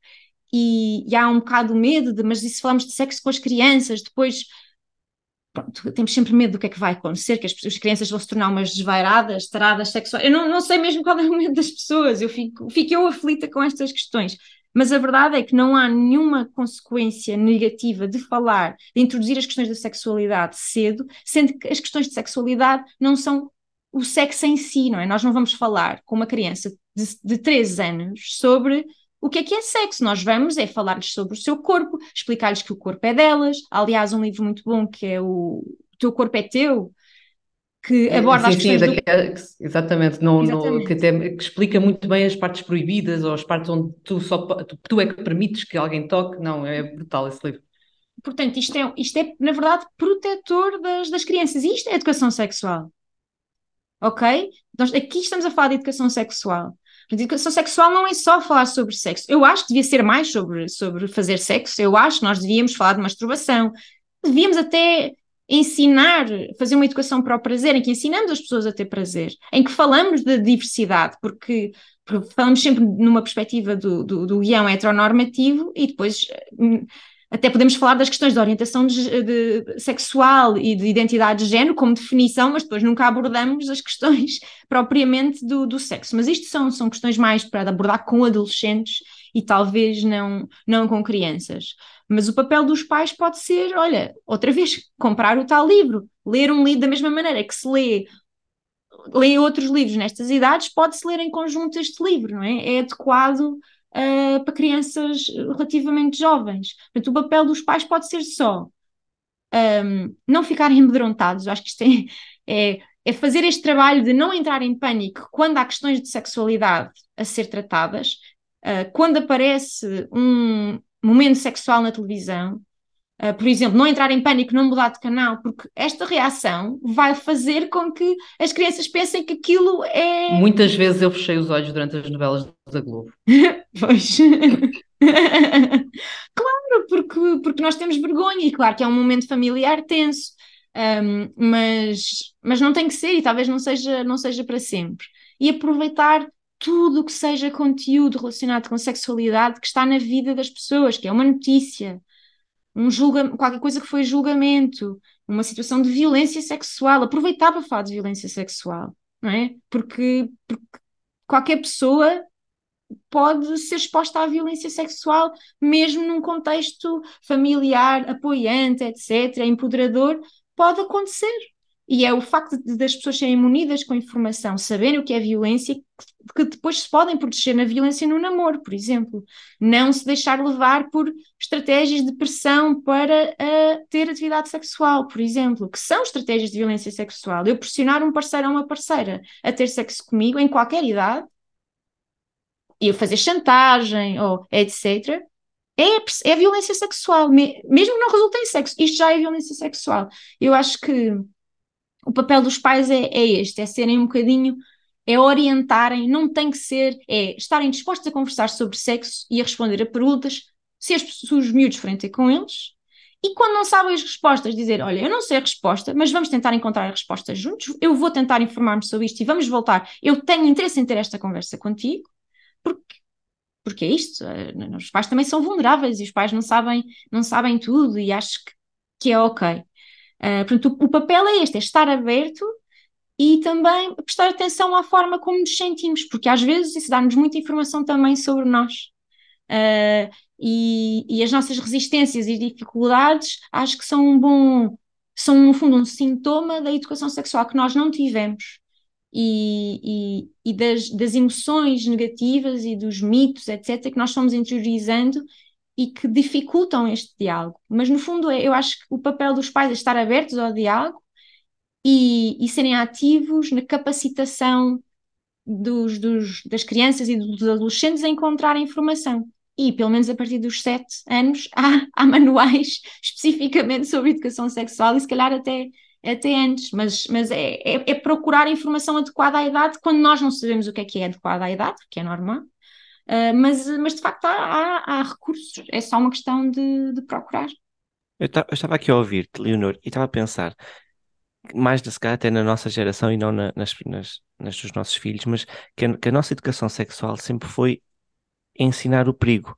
E, e há um bocado medo de, mas e se falamos de sexo com as crianças, depois pronto, temos sempre medo do que é que vai acontecer, que as, as crianças vão se tornar umas desvairadas, taradas sexuais. Eu não, não sei mesmo qual é o medo das pessoas, eu fico, fico eu aflita com estas questões. Mas a verdade é que não há nenhuma consequência negativa de falar, de introduzir as questões da sexualidade cedo, sendo que as questões de sexualidade não são o sexo em si, não é? Nós não vamos falar com uma criança de, de 3 anos sobre o que é que é sexo? Nós vamos é falar-lhes sobre o seu corpo, explicar-lhes que o corpo é delas. Aliás, um livro muito bom que é o Teu Corpo é Teu, que é, aborda sim, as questões sim, do... exatamente, não, exatamente. Não, que, até, que explica muito bem as partes proibidas ou as partes onde tu, só, tu, tu é que permites que alguém toque. Não, é brutal esse livro. Portanto, isto é, isto é na verdade, protetor das, das crianças. E isto é educação sexual. Ok? Nós, aqui estamos a falar de educação sexual. Educação sexual não é só falar sobre sexo. Eu acho que devia ser mais sobre, sobre fazer sexo. Eu acho que nós devíamos falar de masturbação. Devíamos até ensinar, fazer uma educação para o prazer, em que ensinamos as pessoas a ter prazer, em que falamos de diversidade, porque, porque falamos sempre numa perspectiva do, do, do guião heteronormativo e depois hum, até podemos falar das questões de orientação de, de, sexual e de identidade de género como definição, mas depois nunca abordamos as questões propriamente do, do sexo. Mas isto são, são questões mais para abordar com adolescentes e talvez não, não com crianças. Mas o papel dos pais pode ser, olha, outra vez, comprar o tal livro, ler um livro da mesma maneira que se lê lê outros livros nestas idades, pode-se ler em conjunto este livro, não é? É adequado uh, para crianças relativamente jovens. Portanto, o papel dos pais pode ser só um, não ficarem amedrontados, acho que isto é, é, é, fazer este trabalho de não entrar em pânico quando há questões de sexualidade a ser tratadas, uh, quando aparece um momento sexual na televisão, Uh, por exemplo, não entrar em pânico, não mudar de canal, porque esta reação vai fazer com que as crianças pensem que aquilo é. Muitas vezes eu fechei os olhos durante as novelas da Globo. pois. claro, porque, porque nós temos vergonha, e claro que é um momento familiar tenso, um, mas, mas não tem que ser, e talvez não seja, não seja para sempre. E aproveitar tudo o que seja conteúdo relacionado com sexualidade que está na vida das pessoas, que é uma notícia um julga, qualquer coisa que foi julgamento, uma situação de violência sexual, aproveitar para falar de violência sexual, não é? Porque, porque qualquer pessoa pode ser exposta à violência sexual, mesmo num contexto familiar, apoiante, etc., empoderador, pode acontecer. E é o facto de, das pessoas serem munidas com informação, saberem o que é violência, que, depois se podem proteger na violência no namoro, por exemplo. Não se deixar levar por estratégias de pressão para uh, ter atividade sexual, por exemplo, que são estratégias de violência sexual. Eu pressionar um parceiro ou uma parceira a ter sexo comigo em qualquer idade, eu fazer chantagem ou etc., é, é violência sexual, mesmo que não resulte em sexo, isto já é violência sexual. Eu acho que o papel dos pais é, é este, é serem um bocadinho, é orientarem, não tem que ser, é estarem dispostos a conversar sobre sexo e a responder a perguntas, se, as, se os miúdos forem ter com eles, e quando não sabem as respostas, dizer: Olha, eu não sei a resposta, mas vamos tentar encontrar a resposta juntos. Eu vou tentar informar-me sobre isto e vamos voltar. Eu tenho interesse em ter esta conversa contigo, porque, porque é isto. Eh, os pais também são vulneráveis e os pais não sabem, não sabem tudo e acho que, que é ok. Uh, portanto, o, o, papel é este, é estar aberto e também prestar atenção à forma como nos sentimos, porque às vezes isso dá-nos muita informação também sobre nós. Uh, e, e, as nossas resistências e dificuldades acho que são um bom, são no fundo um sintoma da educação sexual que nós não tivemos e, e, e das, das, emoções negativas e dos mitos, etc., que nós fomos interiorizando e que dificultam este diálogo. Mas, no fundo, é, eu acho que o papel dos pais é estar abertos ao diálogo e, e serem ativos na capacitação dos, dos, das crianças e dos adolescentes a encontrar informação. E, pelo menos a partir dos sete anos, há, há manuais especificamente sobre educação sexual e, se calhar, até, até antes. Mas, mas é, é, é procurar informação adequada à idade quando nós não sabemos o que é que é adequado à idade, que é normal Uh, mas, mas de facto há, há, há, recursos, é só uma questão de, de procurar. Eu, eu estava aqui a ouvir-te, Leonor, e estava a pensar, mais de se calhar até na nossa geração e não na, nas, nas, nas dos nossos filhos, mas que a, que a nossa educação sexual sempre foi ensinar o perigo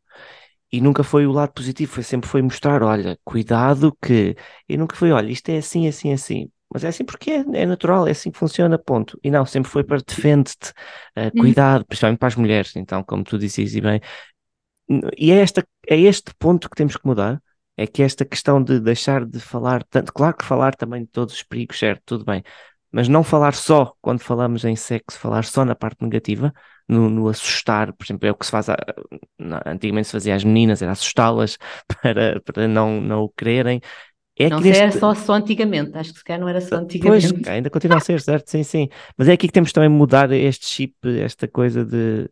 e nunca foi o lado positivo, foi sempre foi mostrar, olha, cuidado que, e nunca foi, olha, isto é assim, assim, assim. Mas é assim porque é, é natural, é assim que funciona, ponto. E não, sempre foi para defende-te, uh, cuidado, principalmente para as mulheres, então, como tu dizias e bem. E é, esta, é este ponto que temos que mudar, é que esta questão de deixar de falar tanto, claro que falar também de todos os perigos, certo, tudo bem, mas não falar só quando falamos em sexo, falar só na parte negativa, no, no assustar, por exemplo, é o que se faz, a, antigamente se fazia às meninas, era assustá-las para, para não, não o quererem, é não sei, era só, só antigamente, acho que se calhar não era só antigamente. Pois, ainda continua a ser, certo? Sim, sim. Mas é aqui que temos também mudar este chip, esta coisa de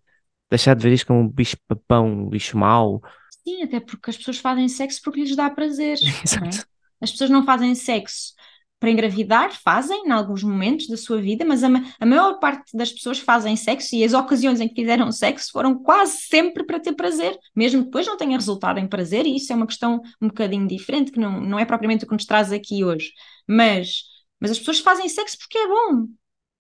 deixar de ver isto como um bicho papão, um bicho mau. Sim, até porque as pessoas fazem sexo porque lhes dá prazer. É? Exato. É? As pessoas não fazem sexo para engravidar, fazem em alguns momentos da sua vida, mas a, a, maior parte das pessoas fazem sexo e as ocasiões em que fizeram sexo foram quase sempre para ter prazer, mesmo depois não tenha resultado em prazer, e isso é uma questão um bocadinho diferente, que não, não é propriamente o que nos traz aqui hoje. Mas, mas as pessoas fazem sexo porque é bom.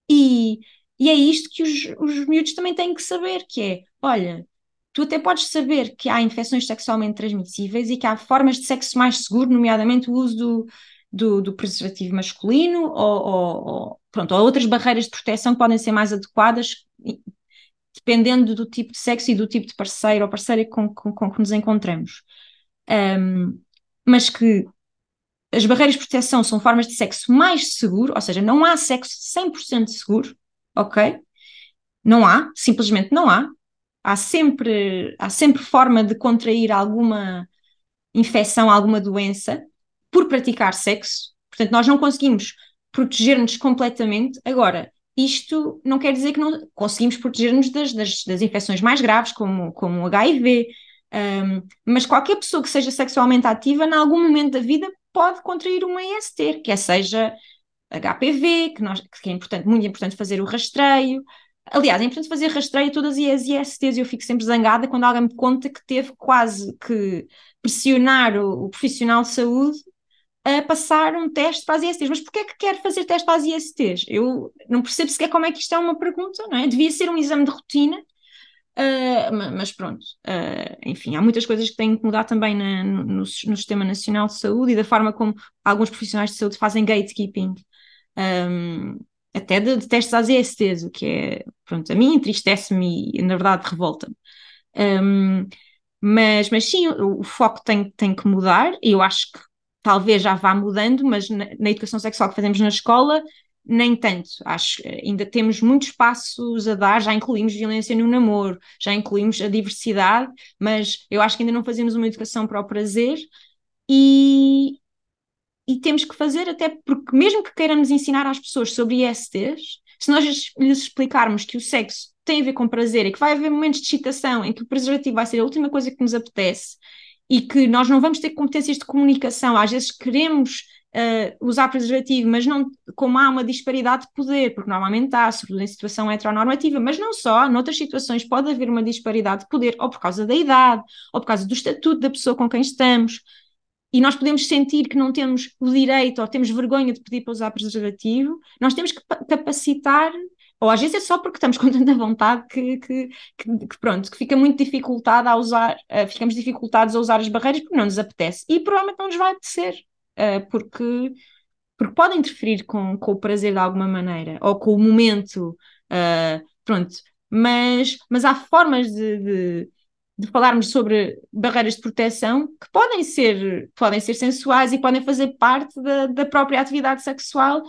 E, e é isto que os, os miúdos também têm que saber, que é, olha, tu até podes saber que há infecções sexualmente transmissíveis e que há formas de sexo mais seguro, nomeadamente o uso do, do, do preservativo masculino ou, ou, ou, pronto, ou outras barreiras de proteção que podem ser mais adequadas dependendo do tipo de sexo e do tipo de parceiro ou parceira com, com, com que nos encontramos. Um, mas que as barreiras de proteção são formas de sexo mais seguro, ou seja, não há sexo 100% seguro, ok? Não há, simplesmente não há. Há sempre, há sempre forma de contrair alguma infecção, alguma doença, por praticar sexo. Portanto, nós não conseguimos proteger-nos completamente. Agora, isto não quer dizer que não conseguimos proteger-nos das, das, das, infecções mais graves, como, como o HIV, Um, mas qualquer pessoa que seja sexualmente ativa, em algum momento da vida, pode contrair uma IST, quer seja HPV, que, nós, que é importante, muito importante fazer o rastreio. Aliás, é importante fazer rastreio a todas as ISTs eu fico sempre zangada quando alguém me conta que teve quase que pressionar o, o profissional de saúde a passar um teste para as ISTs. Mas porquê é que quer fazer teste para as ISTs? Eu não percebo sequer como é que isto é uma pergunta, não é? Devia ser um exame de rotina Uh, mas pronto, uh, enfim, há muitas coisas que têm que mudar também na, no, no, Sistema Nacional de Saúde e da forma como alguns profissionais de saúde fazem gatekeeping, um, até de, de, testes às ESTs, o que é, pronto, a mim entristece-me e na verdade revolta-me. Um, mas, mas sim, o, o, foco tem, tem que mudar e eu acho que talvez já vá mudando, mas na, na educação sexual que fazemos na escola nem tanto. Acho ainda temos muitos passos a dar, já incluímos violência no namoro, já incluímos a diversidade, mas eu acho que ainda não fazemos uma educação para o prazer e, e temos que fazer até porque mesmo que queiramos ensinar às pessoas sobre ISTs, se nós lhes explicarmos que o sexo tem a ver com prazer e que vai haver momentos de excitação em que o preservativo vai ser a última coisa que nos apetece e que nós não vamos ter competências de comunicação, às vezes queremos uh, usar preservativo, mas não, como há uma disparidade de poder, porque normalmente há, sobretudo em situação heteronormativa, mas não só, noutras situações pode haver uma disparidade de poder, ou por causa da idade, ou por causa do estatuto da pessoa com quem estamos, e nós podemos sentir que não temos o direito ou temos vergonha de pedir para usar preservativo, nós temos que capacitar, ou às vezes é só porque estamos com tanta vontade que, que, que, que pronto, que fica muito dificultado a usar, uh, ficamos dificultados a usar as barreiras porque não nos apetece, e provavelmente não nos vai apetecer uh, porque, porque podem interferir com, com o prazer de alguma maneira, ou com o momento, uh, pronto. Mas, mas há formas de, de, de, falarmos sobre barreiras de proteção que podem ser, podem ser sensuais e podem fazer parte da, da própria atividade sexual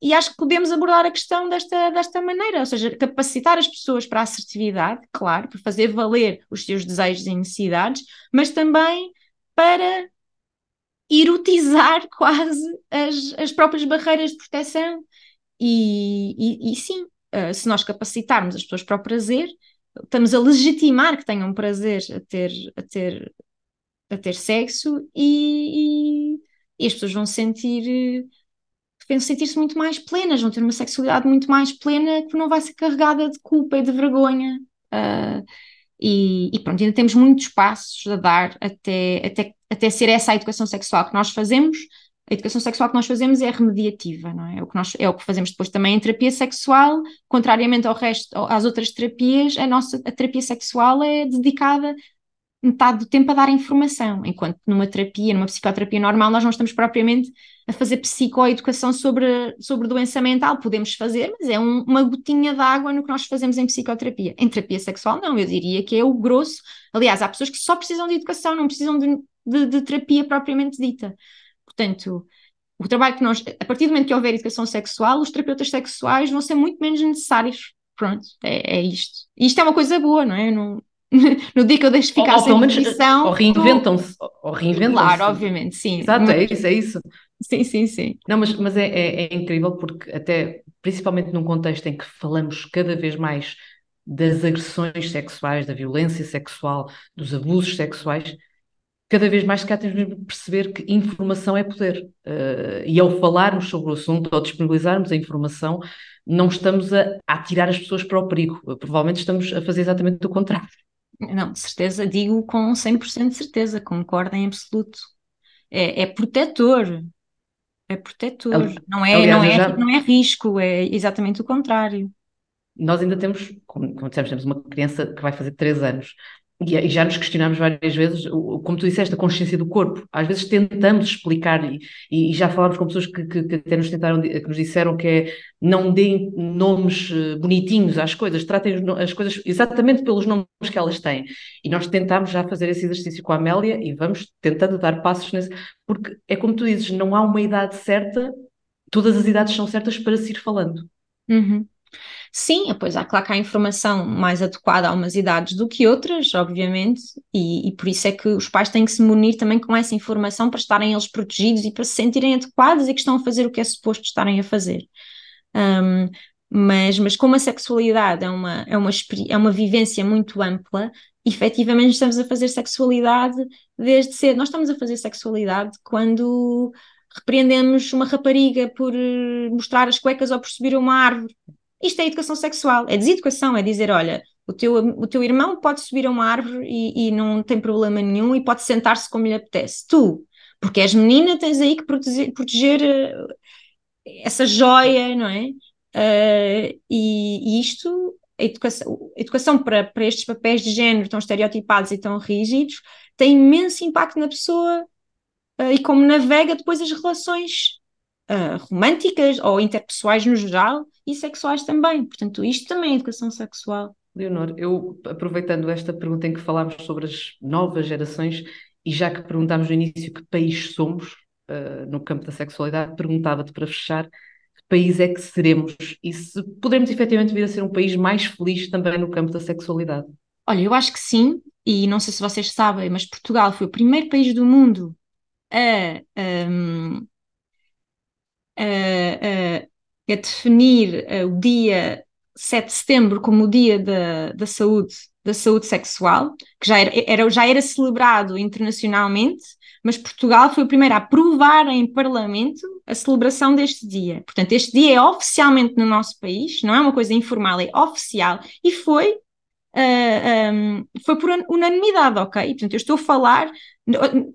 e acho que podemos abordar a questão desta, desta maneira, ou seja, capacitar as pessoas para a assertividade, claro, para fazer valer os seus desejos e necessidades, mas também para erotizar quase as, as próprias barreiras de proteção. E, e, e sim, uh, se nós capacitarmos as pessoas para o prazer, estamos a legitimar que tenham prazer a ter, a ter, a ter sexo e, e as pessoas vão sentir vão sentir-se muito mais plenas, vão ter uma sexualidade muito mais plena que não vai ser carregada de culpa e de vergonha. Uh, e, e, pronto, ainda temos muitos passos a dar até, até, até ser essa a educação sexual que nós fazemos. A educação sexual que nós fazemos é remediativa, não é? É o que, nós, é o que fazemos depois também em terapia sexual, contrariamente ao resto, às outras terapias, a nossa a terapia sexual é dedicada metade do tempo a dar informação, enquanto numa terapia, numa psicoterapia normal, nós não estamos propriamente a fazer psicoeducação sobre, sobre doença mental, podemos fazer, mas é um, uma gotinha de água no que nós fazemos em psicoterapia. Em terapia sexual, não, eu diria que é o grosso. Aliás, há pessoas que só precisam de educação, não precisam de, de, de terapia propriamente dita. Portanto, o trabalho que nós, a partir do momento que houver educação sexual, os terapeutas sexuais vão ser muito menos necessários. Pronto, é, é isto. E isto é uma coisa boa, não é? Não, no dia que eu deixo ficar ou, sem nutrição... Ou reinventam-se. Ou reinventam-se. Claro, obviamente, sim. Exato, é isso, é isso. Sim, sim, sim. Não, mas, mas é, é, é incrível porque até, principalmente num contexto em que falamos cada vez mais das agressões sexuais, da violência sexual, dos abusos sexuais, cada vez mais cá temos mesmo de perceber que informação é poder. Uh, e ao falarmos sobre o assunto, ao disponibilizarmos a informação, não estamos a, a tirar as pessoas para o perigo. Provavelmente estamos a fazer exatamente o contrário. Não, de certeza, digo com 100% de certeza, concordo em absoluto. É, é protetor, é protetor, não é, Aliás, não, é, já... não é risco, é exatamente o contrário. Nós ainda temos, como, como dissemos, temos uma criança que vai fazer 3 anos e, já nos questionamos várias vezes, como tu disseste, a consciência do corpo. Às vezes tentamos explicar, e, e já falámos com pessoas que, que, que, até nos tentaram, que nos disseram que é não deem nomes eh, bonitinhos às coisas, tratem as coisas exatamente pelos nomes que elas têm. E nós tentámos já fazer esse exercício com a Amélia e vamos tentando dar passos nesse, porque é como tu dizes, não há uma idade certa, todas as idades são certas para se ir falando. Uhum. Sim, pois há, claro que há informação mais adequada a umas idades do que outras, obviamente, e, e, por isso é que os pais têm que se munir também com essa informação para estarem eles protegidos e para se sentirem adequados e que estão a fazer o que é suposto estarem a fazer. Um, Mas, mas como a sexualidade é uma, é, uma, é uma vivência muito ampla, efetivamente estamos a fazer sexualidade desde cedo. Nós estamos a fazer sexualidade quando repreendemos uma rapariga por eh, mostrar as cuecas ou por subir uma árvore. Isto é educação sexual, é deseducação, é dizer, olha, o teu, o teu irmão pode subir a uma árvore e, e não tem problema nenhum e pode sentar-se como lhe apetece. Tu, porque és menina, tens aí que proteger, proteger eh, essa joia, não é? Uh, e, e, isto, a educação, a educação para, para estes papéis de género tão estereotipados e tão rígidos, tem imenso impacto na pessoa uh, e como navega depois as relações uh, românticas ou interpessoais no geral e sexuais também. Portanto, isto também é educação sexual. Leonor, eu aproveitando esta pergunta em que falámos sobre as novas gerações e já que perguntámos no início que país somos uh, no campo da sexualidade, perguntava-te para fechar que país é que seremos e se podemos efetivamente vir a ser um país mais feliz também no campo da sexualidade. Olha, eu acho que sim, e não sei se vocês sabem, mas Portugal foi o primeiro país do mundo a, um, a, a, definir uh, o dia 7 de setembro como o dia da, da saúde da saúde sexual, que já era, era, já era celebrado internacionalmente, mas Portugal foi o primeiro a aprovar em Parlamento a celebração deste dia. Portanto, este dia é oficialmente no nosso país, não é uma coisa informal, é oficial, e foi Uh, ah, um, foi por unanimidade, ok? Portanto, eu estou a falar,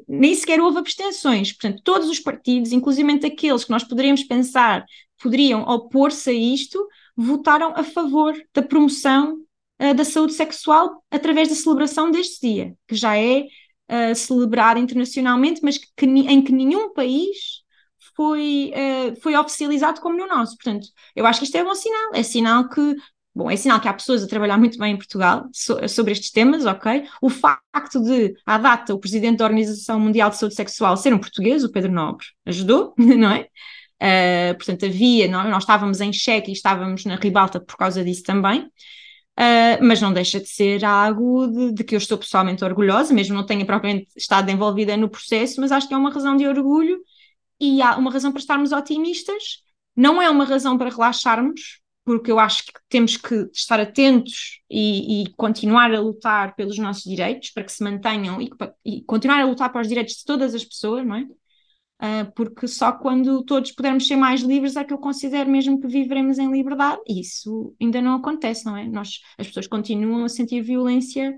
nem sequer houve abstenções, portanto, todos os partidos, inclusive aqueles que nós poderíamos pensar poderiam opor-se a isto, votaram a favor da promoção uh, da saúde sexual através da celebração deste dia, que já é uh, celebrado internacionalmente, mas que, que, em que nenhum país foi, uh, foi oficializado como no nosso. Portanto, eu acho que isto é bom sinal. É sinal que Bom, é sinal que há pessoas a trabalhar muito bem em Portugal so, sobre estes temas, ok? O facto de, à data, o presidente da Organização Mundial de Saúde Sexual ser um português, o Pedro Nobre, ajudou, não é? Uh, portanto, havia, nós, nós estávamos em xeque e estávamos na ribalta por causa disso também. Uh, mas não deixa de ser algo de, de, que eu estou pessoalmente orgulhosa, mesmo não tenha propriamente estado envolvida no processo, mas acho que é uma razão de orgulho e há uma razão para estarmos otimistas. Não é uma razão para relaxarmos, porque eu acho que temos que estar atentos e, e continuar a lutar pelos nossos direitos para que se mantenham e, e continuar a lutar para os direitos de todas as pessoas, não é? Uh, porque só quando todos pudermos ser mais livres é que eu considero mesmo que viveremos em liberdade, e isso ainda não acontece, não é? Nós, as pessoas continuam a sentir violência,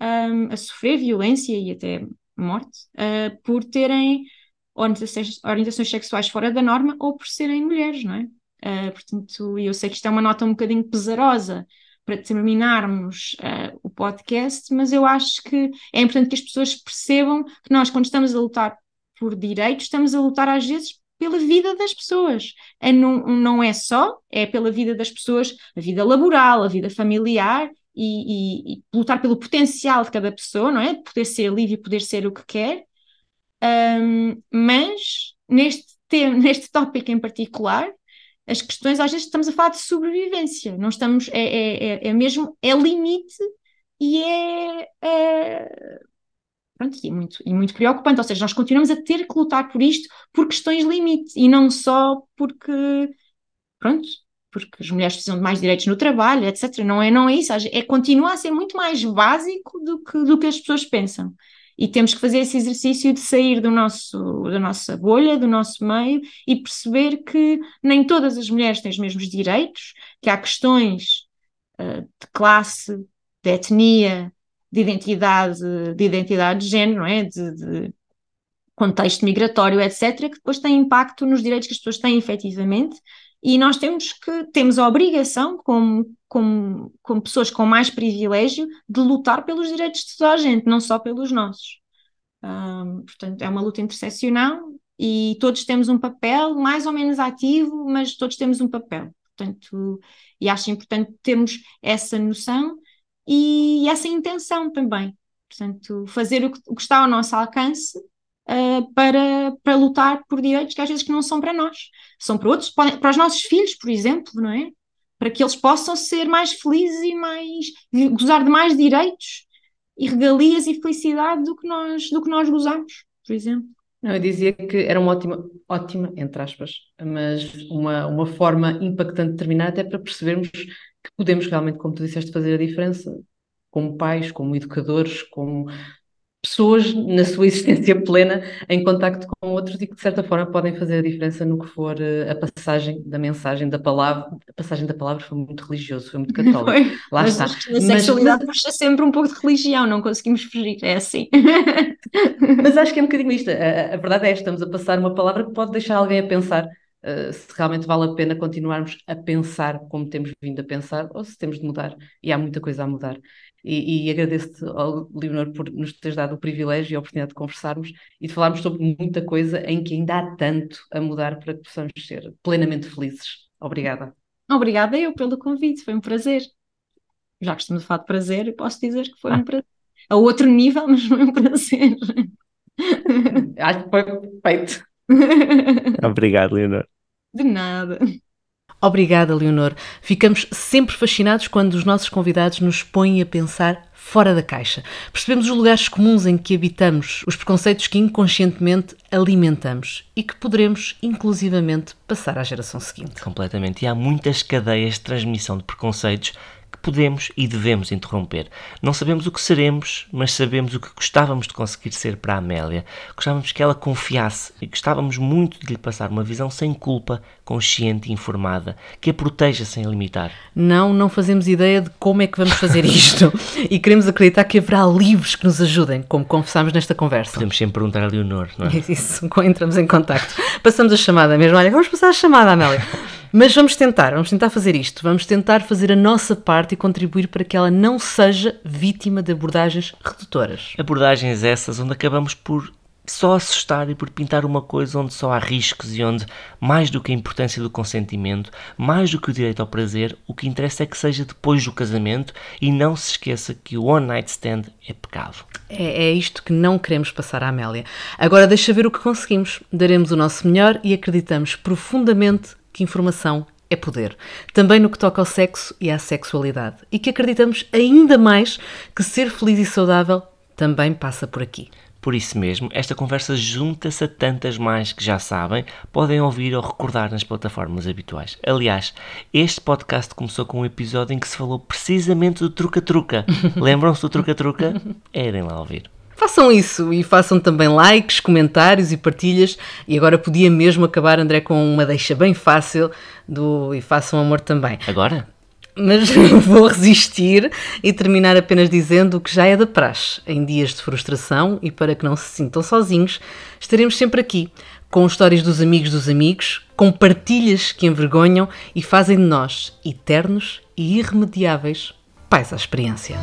um, a sofrer violência e até morte, uh, por terem orientações, orientações, sexuais fora da norma ou por serem mulheres, não é? Uh, portanto, eu sei que isto é uma nota um bocadinho pesarosa para terminarmos o podcast, mas eu acho que é importante que as pessoas percebam que nós, quando estamos a lutar por direitos, estamos a lutar às vezes pela vida das pessoas. É, não, não é só, é pela vida das pessoas, a vida laboral, a vida familiar e, e, e lutar pelo potencial de cada pessoa, não é? Poder ser livre e poder ser o que quer. Um, mas neste tema, neste tópico em particular, as questões às vezes estamos a falar de sobrevivência, não estamos, é, é, é, é mesmo, é limite e é, é Pronto, e, muito, e muito preocupante. Ou seja, nós continuamos a ter que lutar por isto por questões limite e não só porque, pronto, porque as mulheres precisam de mais direitos no trabalho, etc. Não é, não é isso. É continuar a ser muito mais básico do que, do que as pessoas pensam. E temos que fazer esse exercício de sair do nosso, da nossa bolha, do nosso meio e perceber que nem todas as mulheres têm os mesmos direitos, que há questões uh, de classe, de etnia, de identidade, de identidade de género, não é? De, de, contexto migratório, etc., que depois tem impacto nos direitos que as pessoas têm efetivamente, e nós temos que temos a obrigação, como, como, como pessoas com mais privilégio, de lutar pelos direitos de toda a gente, não só pelos nossos. Um, portanto, é uma luta interseccional e todos temos um papel mais ou menos ativo, mas todos temos um papel. Portanto, e acho importante termos essa noção e essa intenção também. Portanto, fazer o que, o que está ao nosso alcance uh, para, para lutar por direitos que às vezes não são para nós, são para outros, para os nossos filhos, por exemplo, não é? Para que eles possam ser mais felizes e mais gozar de mais direitos e regalias e felicidade do que nós, do que nós gozamos, por exemplo. Eu dizia que era uma ótima, ótima, entre aspas, mas uma, uma forma impactante de terminar, até para percebermos que podemos realmente, como tu disseste, fazer a diferença como pais, como educadores, como pessoas na sua existência plena em contacto com outros e que de certa forma podem fazer a diferença no que for eh, a passagem da mensagem da palavra. A passagem da palavra foi muito religioso, foi muito católico. Foi. Lá mas está. A sexualidade mas, puxa sempre um pouco de religião, não conseguimos fugir, é assim. mas acho que é um bocadinho isto. A, a verdade é que estamos a passar uma palavra que pode deixar alguém a pensar Uh, se realmente vale a pena continuarmos a pensar como temos vindo a pensar ou se temos de mudar. E há muita coisa a mudar e, e agradeço-te, Leonor, por nos teres dado o privilégio e a oportunidade de conversarmos e de falarmos sobre muita coisa em que ainda há tanto a mudar para que possamos ser plenamente felizes. Obrigada. Obrigada eu pelo convite, foi um prazer. Já que estamos a falar de prazer, posso dizer que foi um prazer. A outro nível, mas foi um prazer. Acho que foi perfeito. Obrigado, Leonor. De nada. Obrigada, Leonor. Ficamos sempre fascinados quando os nossos convidados nos põem a pensar fora da caixa. Percebemos os lugares comuns em que habitamos, os preconceitos que inconscientemente alimentamos e que poderemos, inclusivamente, passar à geração seguinte. Completamente. E há muitas cadeias de transmissão de preconceitos podemos e devemos interromper. Não sabemos o que seremos, mas sabemos o que gostávamos de conseguir ser para a Amélia. Gostávamos que ela confiasse e gostávamos muito de lhe passar uma visão sem culpa, consciente e informada, que a proteja sem limitar. Não, não fazemos ideia de como é que vamos fazer isto e queremos acreditar que haverá livros que nos ajudem, como confessámos nesta conversa. Podemos sempre perguntar a Leonor, não é? Isso, entramos em contacto. Passamos a chamada mesmo. Olha, vamos passar a chamada, Amélia. Mas vamos tentar, vamos tentar fazer isto. Vamos tentar fazer a nossa parte e contribuir para que ela não seja vítima de abordagens redutoras. Abordagens essas onde acabamos por só assustar e por pintar uma coisa onde só há riscos e onde, mais do que a importância do consentimento, mais do que o direito ao prazer, o que interessa é que seja depois do casamento e não se esqueça que o one night stand é pecado. É, é isto que não queremos passar à Amélia. Agora deixa ver o que conseguimos. Daremos o nosso melhor e acreditamos profundamente que informação é poder, também no que toca ao sexo e à sexualidade, e que acreditamos ainda mais que ser feliz e saudável também passa por aqui. Por isso mesmo, esta conversa junta-se a tantas mais que já sabem, podem ouvir ou recordar nas plataformas habituais. Aliás, este podcast começou com um episódio em que se falou precisamente do truca-truca. Lembram-se do truca-truca? Erem lá ouvir. Façam isso e façam também likes, comentários e partilhas. E agora podia mesmo acabar, André, com uma deixa bem fácil do E façam amor também. Agora? Mas vou resistir e terminar apenas dizendo que já é da praxe. Em dias de frustração e para que não se sintam sozinhos, estaremos sempre aqui, com histórias dos amigos dos amigos, com partilhas que envergonham e fazem de nós eternos e irremediáveis pais à experiência.